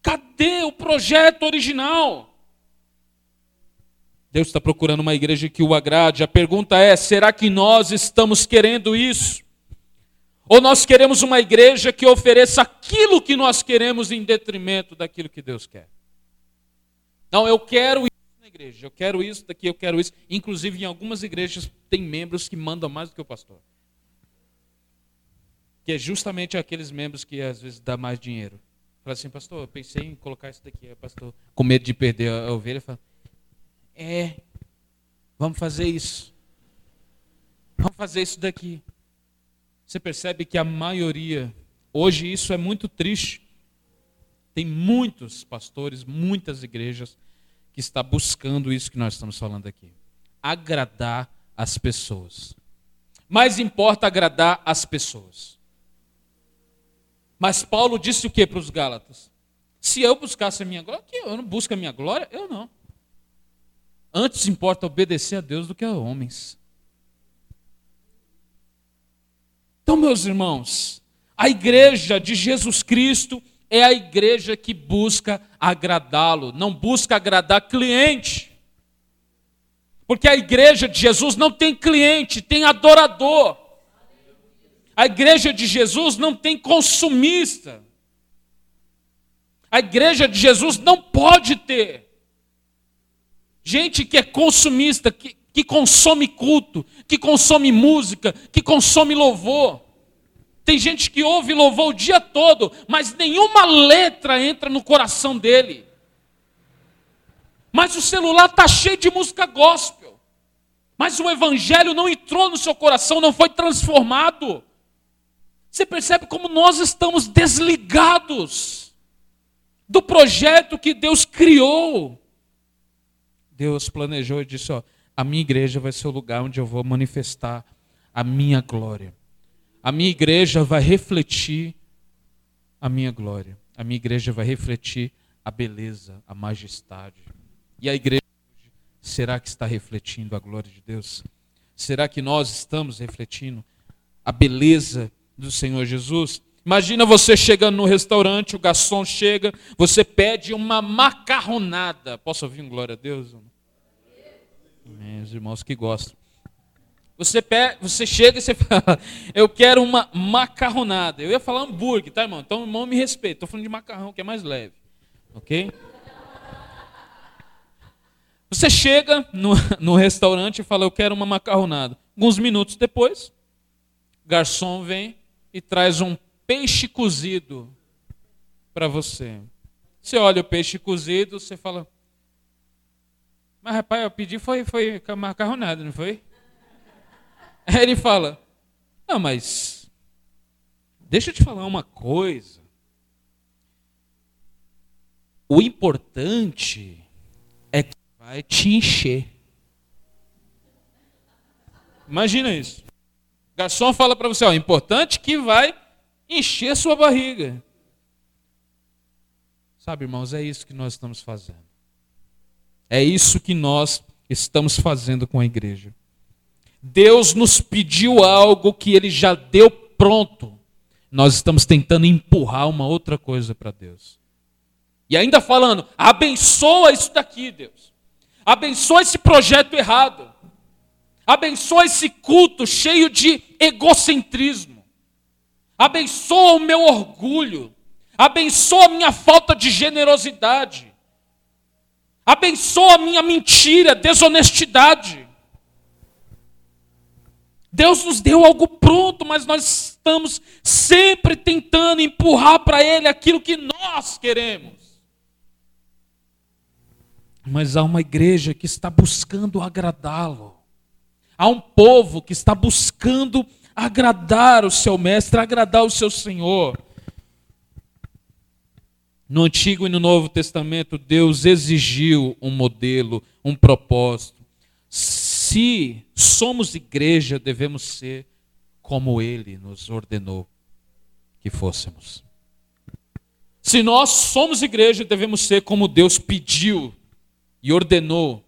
Speaker 2: Cadê o projeto original? Deus está procurando uma igreja que o agrade. A pergunta é: será que nós estamos querendo isso? Ou nós queremos uma igreja que ofereça aquilo que nós queremos em detrimento daquilo que Deus quer? Não, eu quero igreja, eu quero isso, daqui eu quero isso. Inclusive, em algumas igrejas tem membros que mandam mais do que o pastor. Que é justamente aqueles membros que às vezes dá mais dinheiro. Fala assim, pastor, eu pensei em colocar isso daqui. pastor, com medo de perder a ovelha, fala, é, vamos fazer isso. Vamos fazer isso daqui. Você percebe que a maioria, hoje isso é muito triste. Tem muitos pastores, muitas igrejas que está buscando isso que nós estamos falando aqui: agradar as pessoas. Mais importa agradar as pessoas. Mas Paulo disse o que para os Gálatas? Se eu buscasse a minha glória, que eu não busco a minha glória, eu não. Antes importa obedecer a Deus do que a homens. Então, meus irmãos, a igreja de Jesus Cristo é a igreja que busca agradá-lo, não busca agradar cliente. Porque a igreja de Jesus não tem cliente, tem adorador. A igreja de Jesus não tem consumista. A igreja de Jesus não pode ter gente que é consumista, que, que consome culto, que consome música, que consome louvor. Tem gente que ouve louvor o dia todo, mas nenhuma letra entra no coração dele. Mas o celular está cheio de música gospel. Mas o evangelho não entrou no seu coração, não foi transformado. Você percebe como nós estamos desligados do projeto que Deus criou. Deus planejou e disse: ó, a minha igreja vai ser o lugar onde eu vou manifestar a minha glória. A minha igreja vai refletir a minha glória. A minha igreja vai refletir a beleza, a majestade. E a igreja será que está refletindo a glória de Deus? Será que nós estamos refletindo a beleza do Senhor Jesus? Imagina você chegando no restaurante, o garçom chega, você pede uma macarronada. Posso ouvir um glória a Deus? Meus irmãos que gostam. Você, pega, você chega e você fala, eu quero uma macarronada. Eu ia falar hambúrguer, tá, irmão? Então, irmão, me respeita. Estou falando de macarrão, que é mais leve. Ok? Você chega no, no restaurante e fala, eu quero uma macarronada. Alguns minutos depois, o garçom vem e traz um peixe cozido para você. Você olha o peixe cozido, você fala, mas rapaz, eu pedi foi, foi macarronada, não foi? Aí ele fala: Não, mas deixa eu te falar uma coisa. O importante é que vai te encher. Imagina isso. O garçom fala para você: ó, o importante é que vai encher sua barriga. Sabe, irmãos, é isso que nós estamos fazendo. É isso que nós estamos fazendo com a igreja. Deus nos pediu algo que ele já deu pronto, nós estamos tentando empurrar uma outra coisa para Deus. E ainda falando, abençoa isso daqui, Deus. Abençoa esse projeto errado. Abençoa esse culto cheio de egocentrismo. Abençoa o meu orgulho. Abençoa a minha falta de generosidade. Abençoa a minha mentira, desonestidade. Deus nos deu algo pronto, mas nós estamos sempre tentando empurrar para Ele aquilo que nós queremos. Mas há uma igreja que está buscando agradá-lo. Há um povo que está buscando agradar o seu mestre, agradar o seu Senhor. No Antigo e no Novo Testamento, Deus exigiu um modelo, um propósito. Se somos igreja, devemos ser como Ele nos ordenou que fôssemos. Se nós somos igreja, devemos ser como Deus pediu e ordenou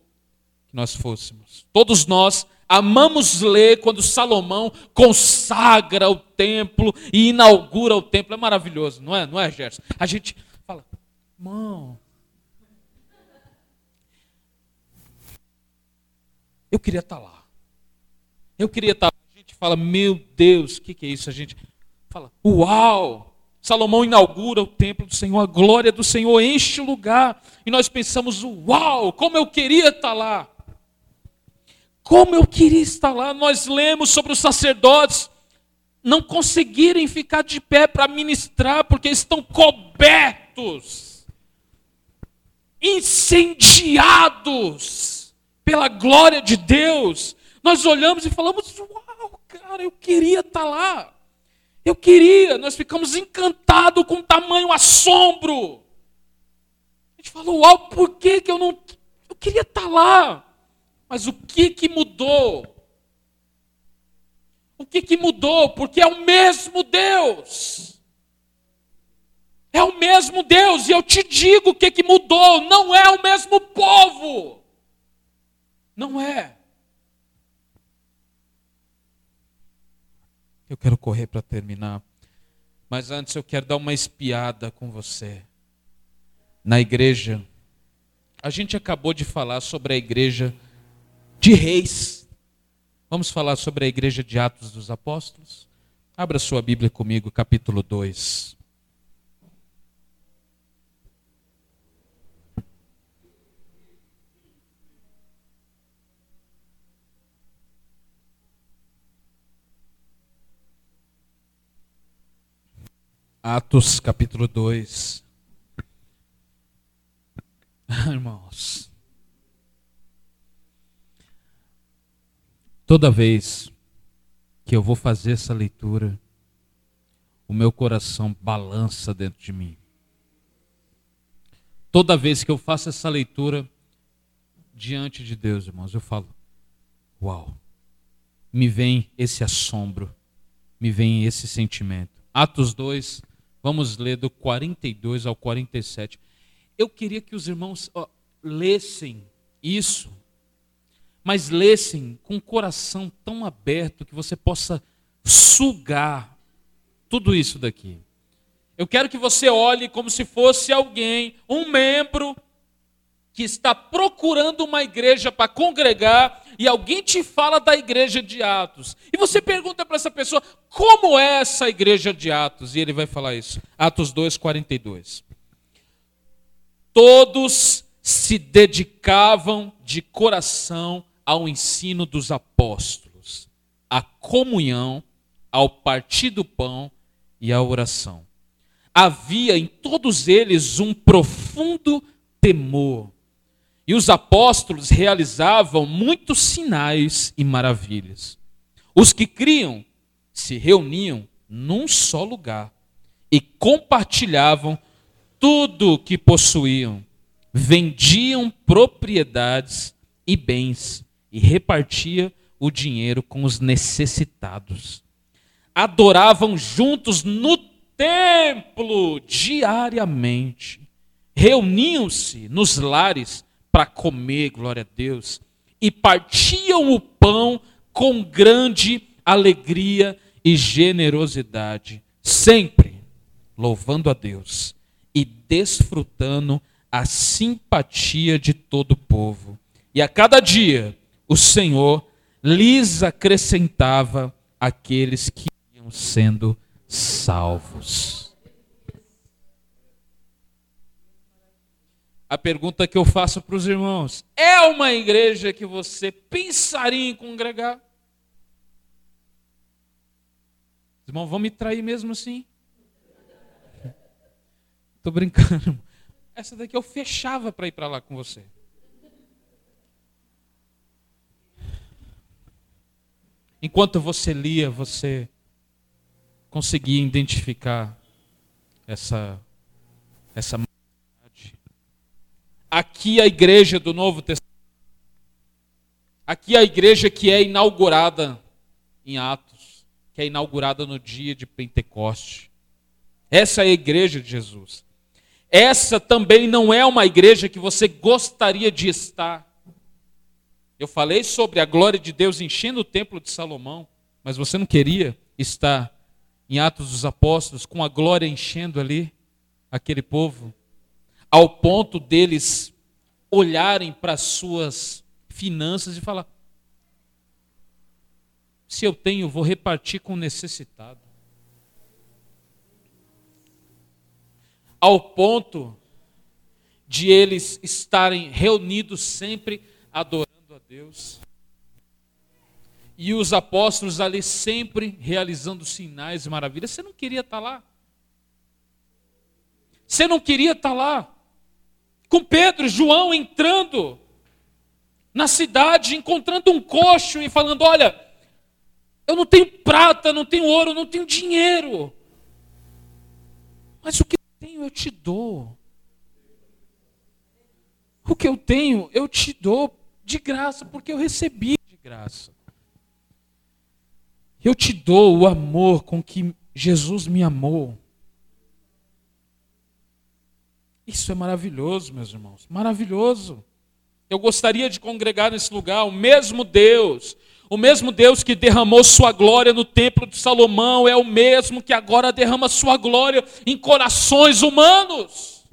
Speaker 2: que nós fôssemos. Todos nós amamos ler quando Salomão consagra o templo e inaugura o templo. É maravilhoso, não é? Não é, Gerson? A gente fala, irmão, eu queria estar lá. Eu queria estar lá. A gente fala, meu Deus, o que, que é isso? A gente fala, uau! Salomão inaugura o templo do Senhor, a glória do Senhor enche o lugar. E nós pensamos, uau, como eu queria estar lá. Como eu queria estar lá. Nós lemos sobre os sacerdotes não conseguirem ficar de pé para ministrar, porque estão cobertos, incendiados pela glória de Deus. Nós olhamos e falamos, uau, cara, eu queria estar lá. Eu queria, nós ficamos encantados com tamanho assombro. A gente falou, uau, por que, que eu não. Eu queria estar lá. Mas o que, que mudou? O que, que mudou? Porque é o mesmo Deus. É o mesmo Deus, e eu te digo o que, que mudou: não é o mesmo povo. Não é. Eu quero correr para terminar. Mas antes eu quero dar uma espiada com você. Na igreja. A gente acabou de falar sobre a igreja de reis. Vamos falar sobre a igreja de Atos dos Apóstolos? Abra sua Bíblia comigo, capítulo 2. Atos capítulo 2. Irmãos, toda vez que eu vou fazer essa leitura, o meu coração balança dentro de mim. Toda vez que eu faço essa leitura diante de Deus, irmãos, eu falo: Uau! Me vem esse assombro, me vem esse sentimento. Atos 2, Vamos ler do 42 ao 47. Eu queria que os irmãos ó, lessem isso, mas lessem com o coração tão aberto que você possa sugar tudo isso daqui. Eu quero que você olhe como se fosse alguém, um membro que está procurando uma igreja para congregar e alguém te fala da igreja de Atos. E você pergunta para essa pessoa, como é essa igreja de Atos? E ele vai falar isso. Atos 2, 42. Todos se dedicavam de coração ao ensino dos apóstolos, à comunhão, ao partir do pão e à oração. Havia em todos eles um profundo temor e os apóstolos realizavam muitos sinais e maravilhas. Os que criam se reuniam num só lugar e compartilhavam tudo o que possuíam, vendiam propriedades e bens e repartia o dinheiro com os necessitados. Adoravam juntos no templo diariamente. Reuniam-se nos lares para comer, glória a Deus, e partiam o pão com grande alegria e generosidade, sempre louvando a Deus e desfrutando a simpatia de todo o povo. E a cada dia o Senhor lhes acrescentava aqueles que iam sendo salvos. A pergunta que eu faço para os irmãos: é uma igreja que você pensaria em congregar? Os irmãos vão me trair mesmo assim? Estou brincando. Essa daqui eu fechava para ir para lá com você. Enquanto você lia, você conseguia identificar essa essa Aqui a igreja do Novo Testamento. Aqui a igreja que é inaugurada em Atos, que é inaugurada no dia de Pentecoste. Essa é a igreja de Jesus. Essa também não é uma igreja que você gostaria de estar. Eu falei sobre a glória de Deus enchendo o templo de Salomão, mas você não queria estar em Atos dos Apóstolos com a glória enchendo ali aquele povo, ao ponto deles olharem para as suas finanças e falar: se eu tenho, vou repartir com o necessitado. ao ponto de eles estarem reunidos sempre adorando a Deus. E os apóstolos ali sempre realizando sinais e maravilhas. Você não queria estar lá? Você não queria estar lá? Com Pedro, João entrando na cidade, encontrando um coxo e falando: Olha, eu não tenho prata, não tenho ouro, não tenho dinheiro. Mas o que tenho, eu te dou. O que eu tenho, eu te dou de graça, porque eu recebi de graça. Eu te dou o amor com que Jesus me amou. Isso é maravilhoso, meus irmãos, maravilhoso. Eu gostaria de congregar nesse lugar o mesmo Deus o mesmo Deus que derramou sua glória no templo de Salomão é o mesmo que agora derrama sua glória em corações humanos.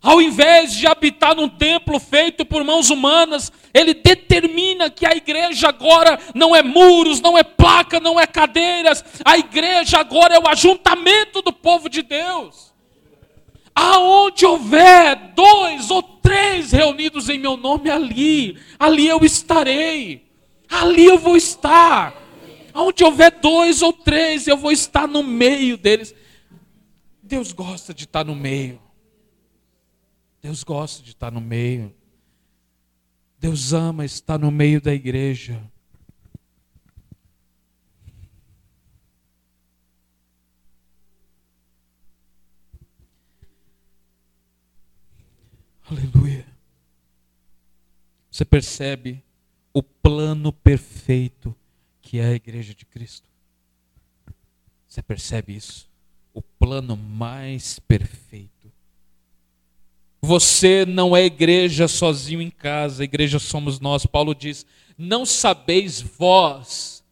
Speaker 2: Ao invés de habitar num templo feito por mãos humanas, ele determina que a igreja agora não é muros, não é placa, não é cadeiras, a igreja agora é o ajuntamento do povo de Deus. Aonde houver dois ou três reunidos em meu nome, ali, ali eu estarei. Ali eu vou estar. Aonde houver dois ou três, eu vou estar no meio deles. Deus gosta de estar no meio. Deus gosta de estar no meio. Deus ama estar no meio da igreja. Aleluia. Você percebe o plano perfeito que é a igreja de Cristo? Você percebe isso? O plano mais perfeito. Você não é igreja sozinho em casa, a igreja somos nós. Paulo diz: Não sabeis vós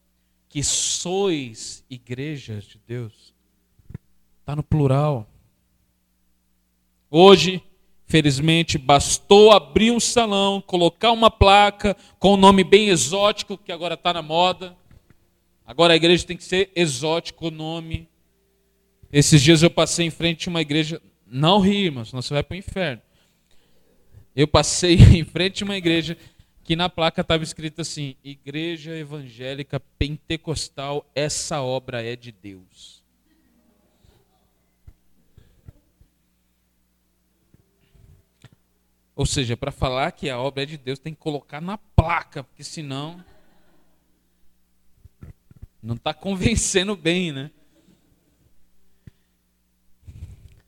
Speaker 2: que sois igrejas de Deus? Está no plural. Hoje, Felizmente, bastou abrir um salão, colocar uma placa com um nome bem exótico, que agora está na moda. Agora a igreja tem que ser exótico o nome. Esses dias eu passei em frente a uma igreja. Não ri, irmão, senão você vai para o inferno. Eu passei em frente a uma igreja que na placa estava escrito assim: Igreja Evangélica Pentecostal, essa obra é de Deus. Ou seja, para falar que a obra é de Deus, tem que colocar na placa, porque senão não está convencendo bem, né?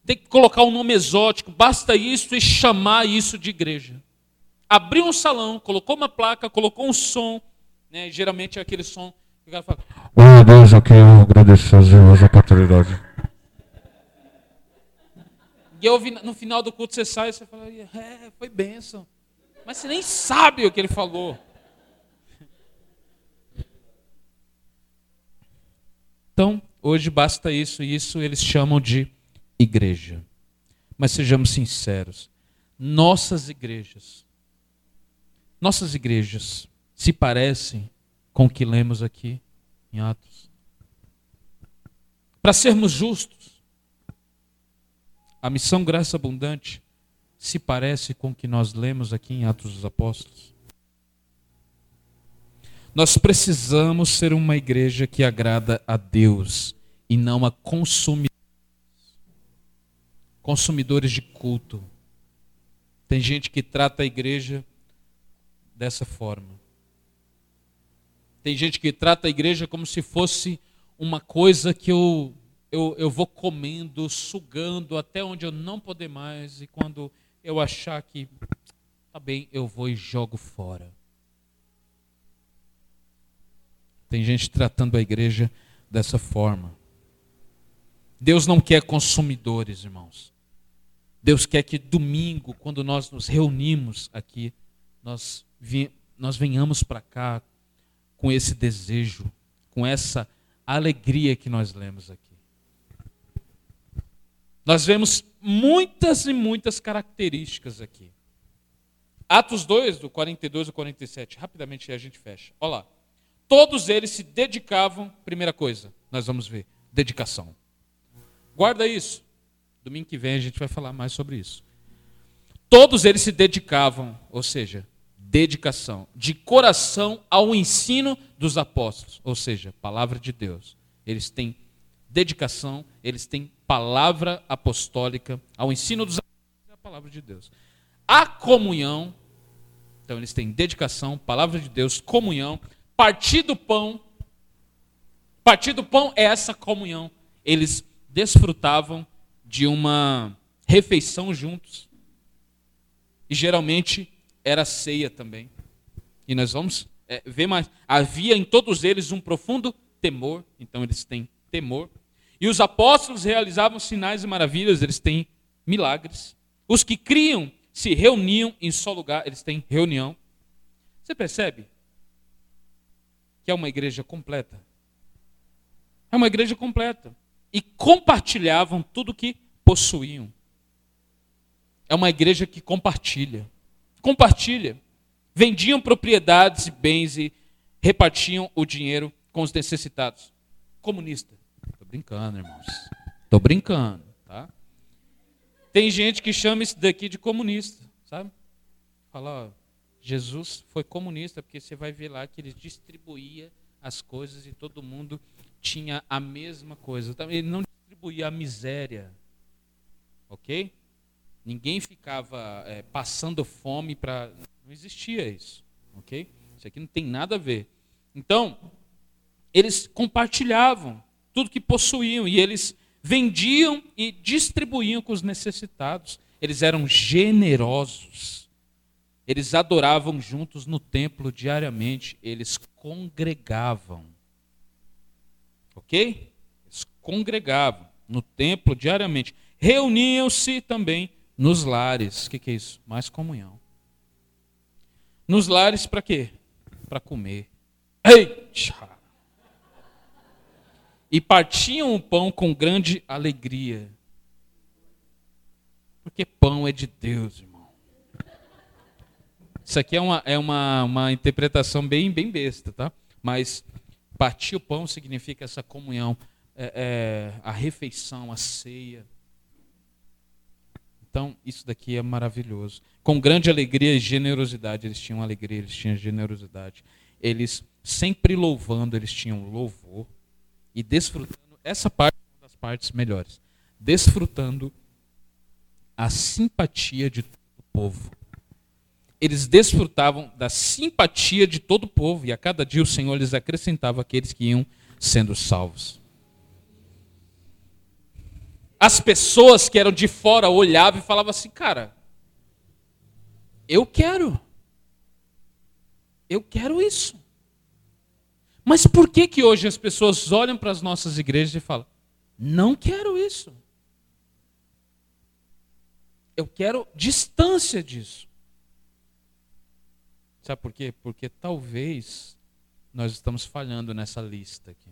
Speaker 2: Tem que colocar um nome exótico, basta isso e chamar isso de igreja. Abriu um salão, colocou uma placa, colocou um som, né? geralmente é aquele som que o cara fala:
Speaker 3: Oh Deus, eu quero agradecer aos da paternidade.
Speaker 2: E eu, no final do culto você sai e você fala, é, foi bênção. Mas você nem sabe o que ele falou. Então, Hoje basta isso, e isso eles chamam de igreja. Mas sejamos sinceros, nossas igrejas, nossas igrejas se parecem com o que lemos aqui em Atos. Para sermos justos, a missão Graça Abundante se parece com o que nós lemos aqui em Atos dos Apóstolos. Nós precisamos ser uma igreja que agrada a Deus e não a consumidores. Consumidores de culto. Tem gente que trata a igreja dessa forma. Tem gente que trata a igreja como se fosse uma coisa que eu, eu, eu vou comendo, sugando até onde eu não poder mais, e quando eu achar que tá bem, eu vou e jogo fora. Tem gente tratando a igreja dessa forma. Deus não quer consumidores, irmãos. Deus quer que domingo, quando nós nos reunimos aqui, nós, nós venhamos para cá com esse desejo, com essa alegria que nós lemos aqui. Nós vemos muitas e muitas características aqui. Atos 2, do 42 ao 47, rapidamente a gente fecha. Olha lá. Todos eles se dedicavam, primeira coisa, nós vamos ver, dedicação. Guarda isso. Domingo que vem a gente vai falar mais sobre isso. Todos eles se dedicavam, ou seja, dedicação, de coração ao ensino dos apóstolos, ou seja, palavra de Deus. Eles têm dedicação, eles têm palavra apostólica ao ensino dos apóstolos, é a palavra de Deus. A comunhão, então eles têm dedicação, palavra de Deus, comunhão, partir do pão. Partir do pão é essa comunhão. Eles desfrutavam de uma refeição juntos. E geralmente era ceia também. E nós vamos é, ver mais. Havia em todos eles um profundo temor, então eles têm temor. E os apóstolos realizavam sinais e maravilhas, eles têm milagres. Os que criam se reuniam em só lugar, eles têm reunião. Você percebe? que é uma igreja completa. É uma igreja completa. E compartilhavam tudo que possuíam. É uma igreja que compartilha. Compartilha. Vendiam propriedades e bens e repartiam o dinheiro com os necessitados. Comunista. Brincando, irmãos. Estou brincando, tá? Tem gente que chama isso daqui de comunista, sabe? Fala, ó, Jesus foi comunista, porque você vai ver lá que ele distribuía as coisas e todo mundo tinha a mesma coisa. Ele não distribuía a miséria. Ok? Ninguém ficava é, passando fome para. Não existia isso. Ok? Isso aqui não tem nada a ver. Então, eles compartilhavam tudo que possuíam e eles vendiam e distribuíam com os necessitados. Eles eram generosos. Eles adoravam juntos no templo diariamente, eles congregavam. Ok? Eles congregavam no templo diariamente. Reuniam-se também nos lares. O que, que é isso? Mais comunhão. Nos lares para quê? Para comer. Eita! E partiam o pão com grande alegria. Porque pão é de Deus, irmão. Isso aqui é uma, é uma, uma interpretação bem, bem besta, tá? Mas partir o pão significa essa comunhão, é, é, a refeição, a ceia. Então, isso daqui é maravilhoso. Com grande alegria e generosidade, eles tinham alegria, eles tinham generosidade. Eles sempre louvando, eles tinham louvor e desfrutando. Essa parte é das partes melhores. Desfrutando a simpatia de todo o povo eles desfrutavam da simpatia de todo o povo, e a cada dia o Senhor lhes acrescentava aqueles que iam sendo salvos. As pessoas que eram de fora olhavam e falavam assim: cara, eu quero. Eu quero isso. Mas por que que hoje as pessoas olham para as nossas igrejas e falam: não quero isso. Eu quero distância disso. Sabe por quê? Porque talvez nós estamos falhando nessa lista aqui.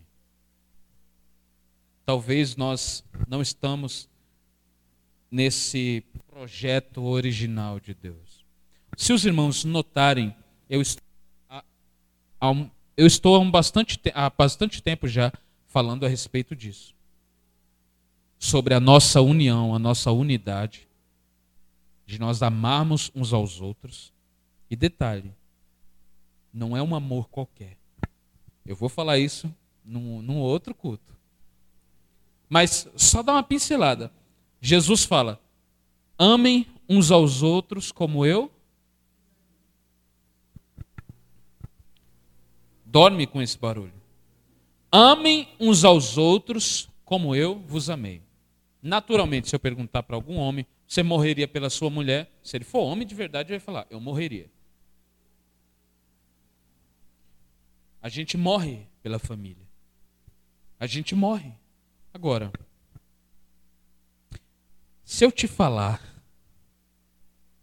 Speaker 2: talvez nós não estamos nesse projeto original de Deus. Se os irmãos notarem, eu estou, eu estou há, um bastante, há bastante tempo já falando a respeito disso. Sobre a nossa união, a nossa unidade, de nós amarmos uns aos outros. E detalhe, não é um amor qualquer. Eu vou falar isso num, num outro culto. Mas só dá uma pincelada. Jesus fala: amem uns aos outros como eu. Dorme com esse barulho. Amem uns aos outros como eu vos amei. Naturalmente, se eu perguntar para algum homem, você morreria pela sua mulher? Se ele for homem de verdade, ele vai falar: eu morreria. A gente morre pela família. A gente morre. Agora, se eu te falar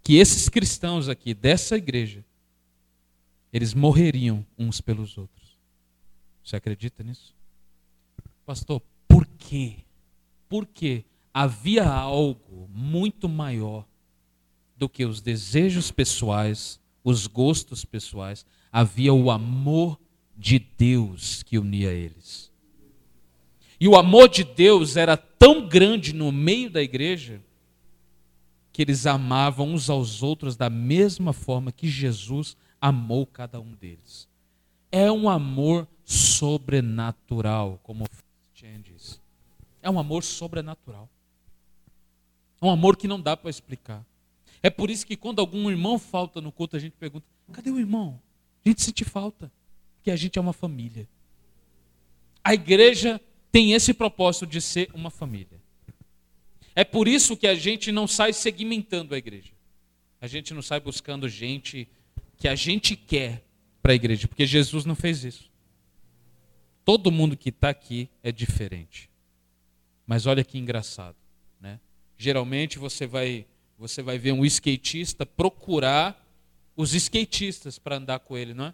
Speaker 2: que esses cristãos aqui dessa igreja, eles morreriam uns pelos outros. Você acredita nisso? Pastor, por quê? Porque havia algo muito maior do que os desejos pessoais, os gostos pessoais, havia o amor de Deus que unia eles. E o amor de Deus era tão grande no meio da igreja que eles amavam uns aos outros da mesma forma que Jesus amou cada um deles. É um amor sobrenatural, como diz. É um amor sobrenatural. É um amor que não dá para explicar. É por isso que quando algum irmão falta no culto, a gente pergunta: cadê o irmão? A gente sente falta que a gente é uma família. A igreja tem esse propósito de ser uma família. É por isso que a gente não sai segmentando a igreja. A gente não sai buscando gente que a gente quer para a igreja, porque Jesus não fez isso. Todo mundo que está aqui é diferente. Mas olha que engraçado, né? Geralmente você vai você vai ver um skatista procurar os skatistas para andar com ele, não é?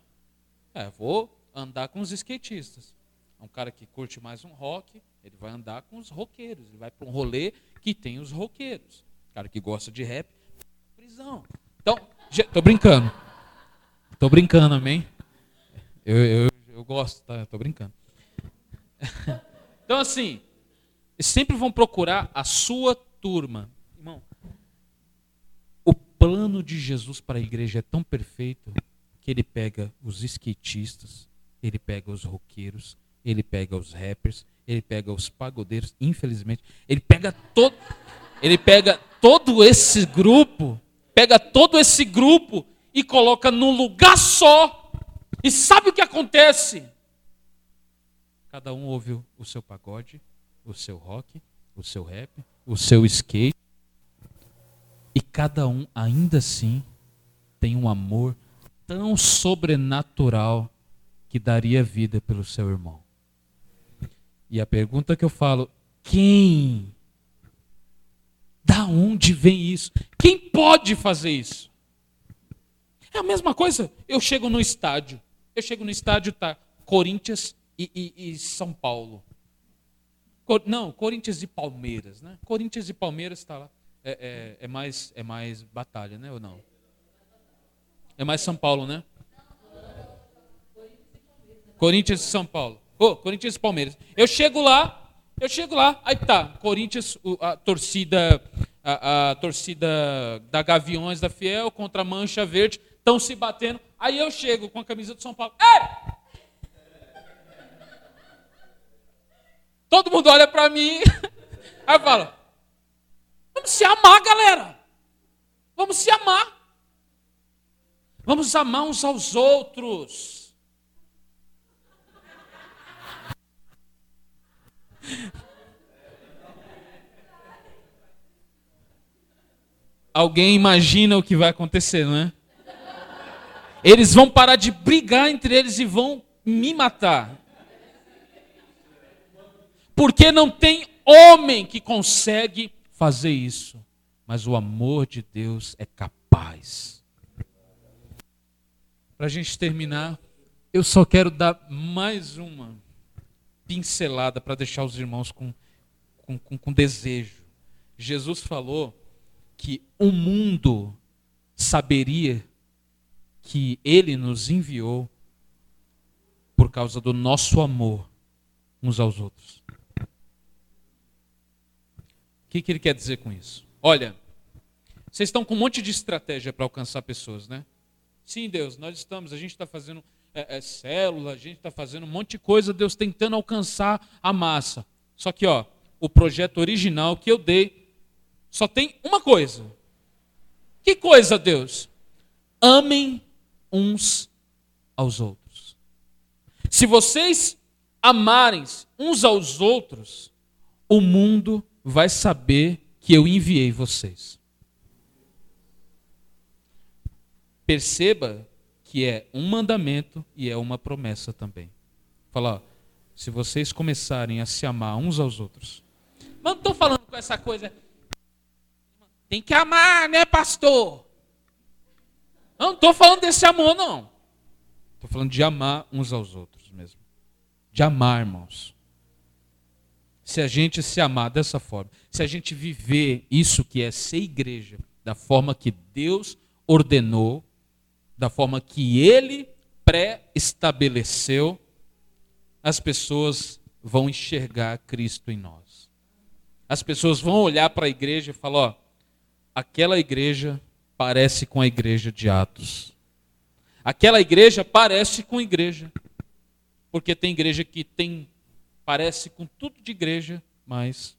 Speaker 2: É, vou andar com os skatistas. É um cara que curte mais um rock, ele vai andar com os roqueiros. Ele vai para um rolê que tem os roqueiros. O cara que gosta de rap, prisão. Então, tô brincando. Tô brincando, amém? Eu, eu, eu gosto, tá? Tô brincando. Então, assim, sempre vão procurar a sua turma. Irmão, o plano de Jesus para a igreja é tão perfeito que ele pega os skatistas, ele pega os roqueiros, ele pega os rappers, ele pega os pagodeiros, infelizmente, ele pega todo ele pega todo esse grupo, pega todo esse grupo e coloca num lugar só. E sabe o que acontece? Cada um ouve o seu pagode, o seu rock, o seu rap, o seu skate. E cada um ainda assim tem um amor tão sobrenatural que daria vida pelo seu irmão. E a pergunta que eu falo: quem? Da onde vem isso? Quem pode fazer isso? É a mesma coisa. Eu chego no estádio. Eu chego no estádio, tá Corinthians e, e, e São Paulo. Cor, não, Corinthians e Palmeiras, né? Corinthians e Palmeiras está lá. É, é, é, mais, é mais batalha, né? Ou não? É mais São Paulo, né? Corinthians e São Paulo. Oh, Corinthians e Palmeiras. Eu chego lá, eu chego lá, aí tá, Corinthians, a torcida, a, a torcida da Gaviões da Fiel contra a Mancha Verde, estão se batendo. Aí eu chego com a camisa do São Paulo. Ei! Todo mundo olha para mim. Aí eu falo: Vamos se amar, galera. Vamos se amar. Vamos amar uns aos outros. Alguém imagina o que vai acontecer, não é? Eles vão parar de brigar entre eles e vão me matar. Porque não tem homem que consegue fazer isso. Mas o amor de Deus é capaz. Para a gente terminar, eu só quero dar mais uma, pincelada para deixar os irmãos com, com, com, com desejo. Jesus falou que o mundo saberia que ele nos enviou por causa do nosso amor uns aos outros. O que, que ele quer dizer com isso? Olha, vocês estão com um monte de estratégia para alcançar pessoas, né? Sim, Deus, nós estamos, a gente está fazendo é, é, célula, a gente está fazendo um monte de coisa, Deus tentando alcançar a massa. Só que, ó, o projeto original que eu dei só tem uma coisa. Que coisa, Deus? Amem uns aos outros. Se vocês amarem uns aos outros, o mundo vai saber que eu enviei vocês. Perceba que é um mandamento e é uma promessa também. Fala, ó, se vocês começarem a se amar uns aos outros. Mas não estou falando com essa coisa. Tem que amar, né, pastor? Não estou falando desse amor, não. Estou falando de amar uns aos outros mesmo. De amar, irmãos. Se a gente se amar dessa forma, se a gente viver isso que é ser igreja, da forma que Deus ordenou, da forma que Ele pré-estabeleceu, as pessoas vão enxergar Cristo em nós. As pessoas vão olhar para a igreja e falar: ó, aquela igreja parece com a igreja de Atos. Aquela igreja parece com igreja. Porque tem igreja que tem parece com tudo de igreja, mas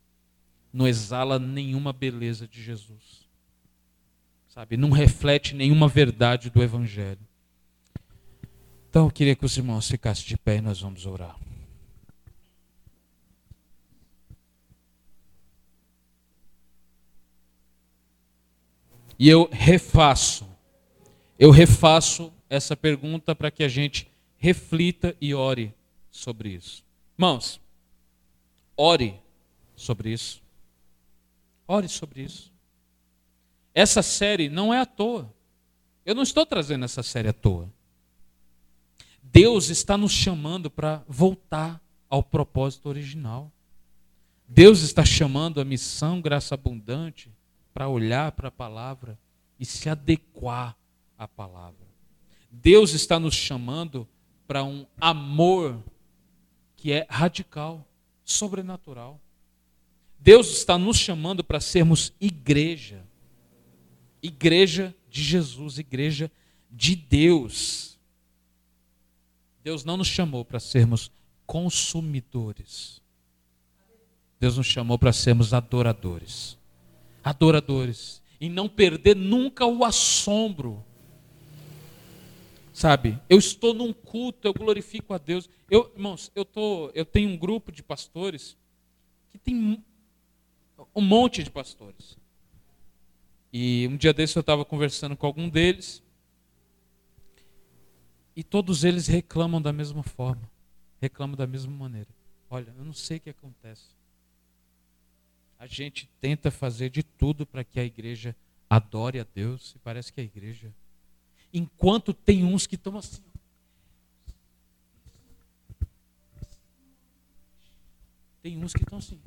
Speaker 2: não exala nenhuma beleza de Jesus. Sabe, não reflete nenhuma verdade do evangelho. Então eu queria que os irmãos ficassem de pé e nós vamos orar. E eu refaço, eu refaço essa pergunta para que a gente reflita e ore sobre isso. Irmãos, ore sobre isso. Ore sobre isso. Essa série não é à toa. Eu não estou trazendo essa série à toa. Deus está nos chamando para voltar ao propósito original. Deus está chamando a missão graça abundante para olhar para a palavra e se adequar à palavra. Deus está nos chamando para um amor que é radical, sobrenatural. Deus está nos chamando para sermos igreja. Igreja de Jesus, igreja de Deus. Deus não nos chamou para sermos consumidores. Deus nos chamou para sermos adoradores adoradores, e não perder nunca o assombro. Sabe, eu estou num culto, eu glorifico a Deus. Eu, irmãos, eu, tô, eu tenho um grupo de pastores que tem um monte de pastores. E um dia desse eu estava conversando com algum deles, e todos eles reclamam da mesma forma, reclamam da mesma maneira. Olha, eu não sei o que acontece a gente tenta fazer de tudo para que a igreja adore a Deus e parece que a igreja. Enquanto tem uns que estão assim. Tem uns que estão assim.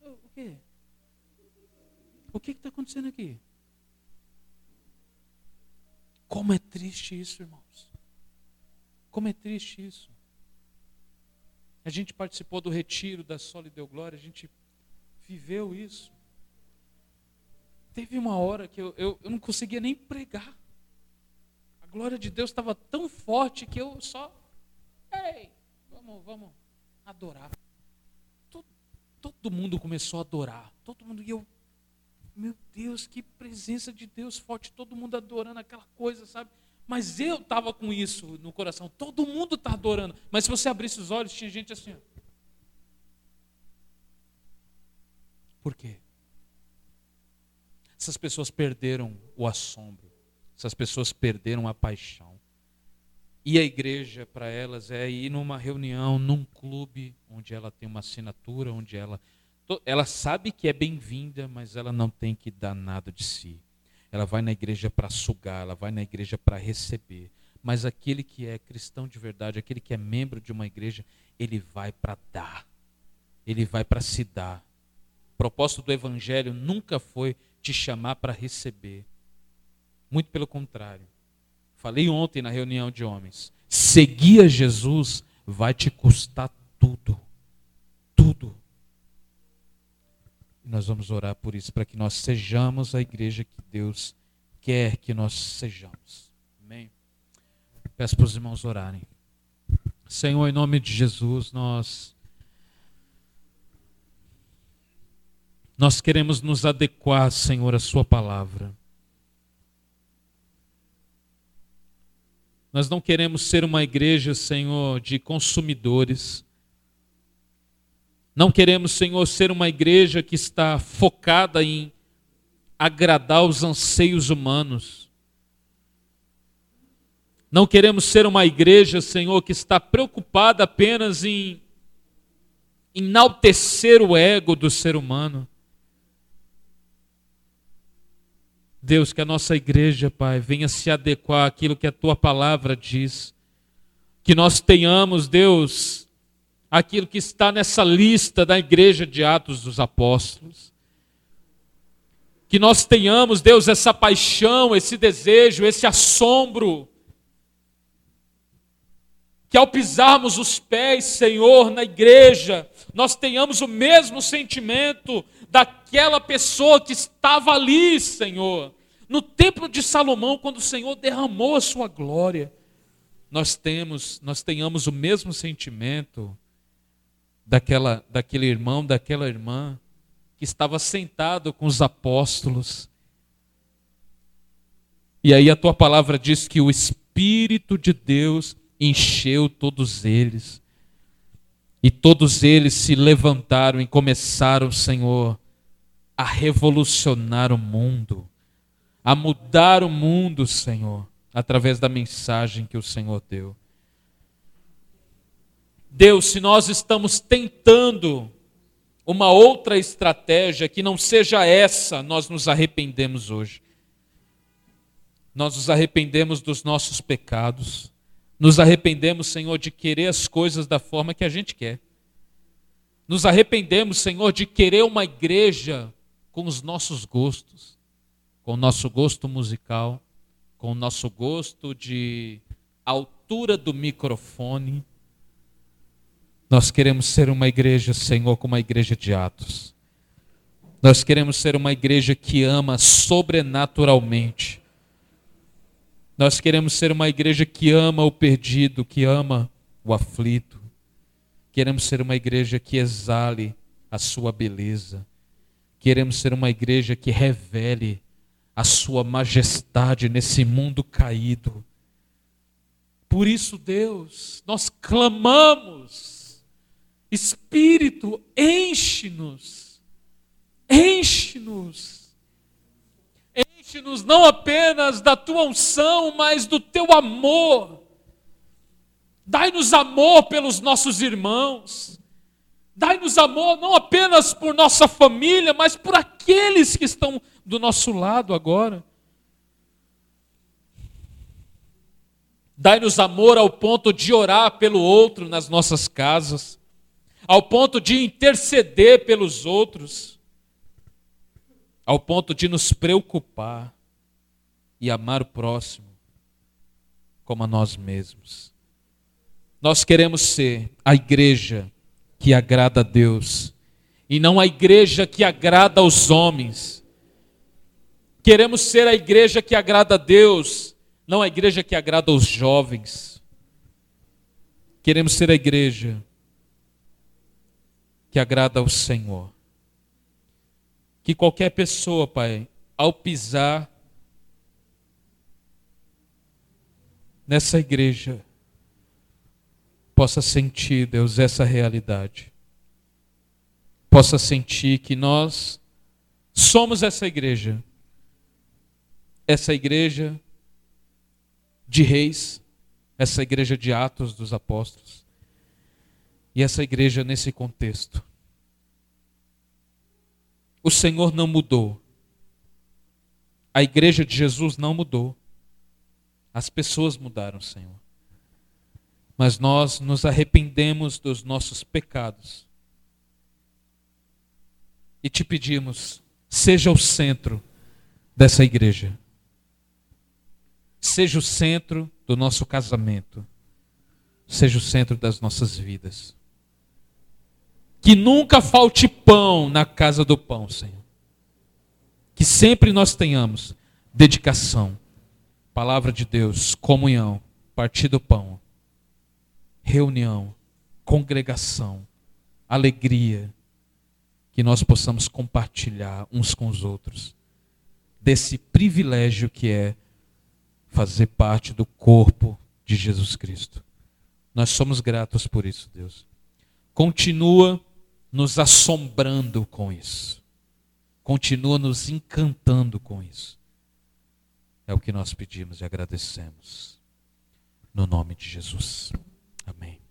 Speaker 2: O quê? O que está acontecendo aqui? Como é triste isso, irmãos. Como é triste isso. A gente participou do retiro da Sólida Deu Glória, a gente viveu isso. Teve uma hora que eu, eu, eu não conseguia nem pregar. A glória de Deus estava tão forte que eu só. Ei, vamos, vamos adorar. Todo, todo mundo começou a adorar. Todo mundo. E eu. Meu Deus, que presença de Deus forte. Todo mundo adorando aquela coisa, sabe? Mas eu estava com isso no coração. Todo mundo está adorando. Mas se você abrisse os olhos, tinha gente assim. Ó. Por quê? Essas pessoas perderam o assombro, essas pessoas perderam a paixão. E a igreja, para elas, é ir numa reunião, num clube, onde ela tem uma assinatura, onde ela. Ela sabe que é bem-vinda, mas ela não tem que dar nada de si. Ela vai na igreja para sugar, ela vai na igreja para receber. mas aquele que é cristão de verdade, aquele que é membro de uma igreja, ele vai para dar. Ele vai para se dar. Propósito do evangelho nunca foi te chamar para receber. Muito pelo contrário. Falei ontem na reunião de homens. Seguir a Jesus vai te custar tudo. Tudo. E nós vamos orar por isso, para que nós sejamos a igreja que Deus quer que nós sejamos. Amém? Peço para os irmãos orarem. Senhor, em nome de Jesus, nós. Nós queremos nos adequar, Senhor, à Sua palavra. Nós não queremos ser uma igreja, Senhor, de consumidores. Não queremos, Senhor, ser uma igreja que está focada em agradar os anseios humanos. Não queremos ser uma igreja, Senhor, que está preocupada apenas em enaltecer o ego do ser humano. Deus, que a nossa igreja, Pai, venha se adequar àquilo que a tua palavra diz. Que nós tenhamos, Deus, aquilo que está nessa lista da igreja de Atos dos Apóstolos. Que nós tenhamos, Deus, essa paixão, esse desejo, esse assombro. Que ao pisarmos os pés, Senhor, na igreja, nós tenhamos o mesmo sentimento daquela pessoa que estava ali, Senhor, no templo de Salomão, quando o Senhor derramou a sua glória. Nós temos, nós tenhamos o mesmo sentimento daquela, daquele irmão, daquela irmã que estava sentado com os apóstolos. E aí a tua palavra diz que o Espírito de Deus encheu todos eles. E todos eles se levantaram e começaram, Senhor, a revolucionar o mundo, a mudar o mundo, Senhor, através da mensagem que o Senhor deu. Deus, se nós estamos tentando uma outra estratégia que não seja essa, nós nos arrependemos hoje. Nós nos arrependemos dos nossos pecados. Nos arrependemos, Senhor, de querer as coisas da forma que a gente quer. Nos arrependemos, Senhor, de querer uma igreja com os nossos gostos, com o nosso gosto musical, com o nosso gosto de altura do microfone. Nós queremos ser uma igreja, Senhor, como a igreja de Atos. Nós queremos ser uma igreja que ama sobrenaturalmente nós queremos ser uma igreja que ama o perdido, que ama o aflito. Queremos ser uma igreja que exale a sua beleza. Queremos ser uma igreja que revele a sua majestade nesse mundo caído. Por isso, Deus, nós clamamos, Espírito, enche-nos, enche-nos Enche-nos não apenas da tua unção, mas do teu amor. Dai-nos amor pelos nossos irmãos. Dai-nos amor não apenas por nossa família, mas por aqueles que estão do nosso lado agora. Dai-nos amor ao ponto de orar pelo outro nas nossas casas, ao ponto de interceder pelos outros ao ponto de nos preocupar e amar o próximo como a nós mesmos. Nós queremos ser a igreja que agrada a Deus e não a igreja que agrada aos homens. Queremos ser a igreja que agrada a Deus, não a igreja que agrada aos jovens. Queremos ser a igreja que agrada ao Senhor que qualquer pessoa, Pai, ao pisar nessa igreja, possa sentir, Deus, essa realidade. Possa sentir que nós somos essa igreja. Essa igreja de reis, essa igreja de Atos dos Apóstolos. E essa igreja nesse contexto o Senhor não mudou. A igreja de Jesus não mudou. As pessoas mudaram, Senhor. Mas nós nos arrependemos dos nossos pecados. E te pedimos, seja o centro dessa igreja. Seja o centro do nosso casamento. Seja o centro das nossas vidas. Que nunca falte pão na casa do pão, Senhor. Que sempre nós tenhamos dedicação, palavra de Deus, comunhão, partir do pão, reunião, congregação, alegria, que nós possamos compartilhar uns com os outros desse privilégio que é fazer parte do corpo de Jesus Cristo. Nós somos gratos por isso, Deus. Continua nos assombrando com isso. Continua nos encantando com isso. É o que nós pedimos e agradecemos. No nome de Jesus. Amém.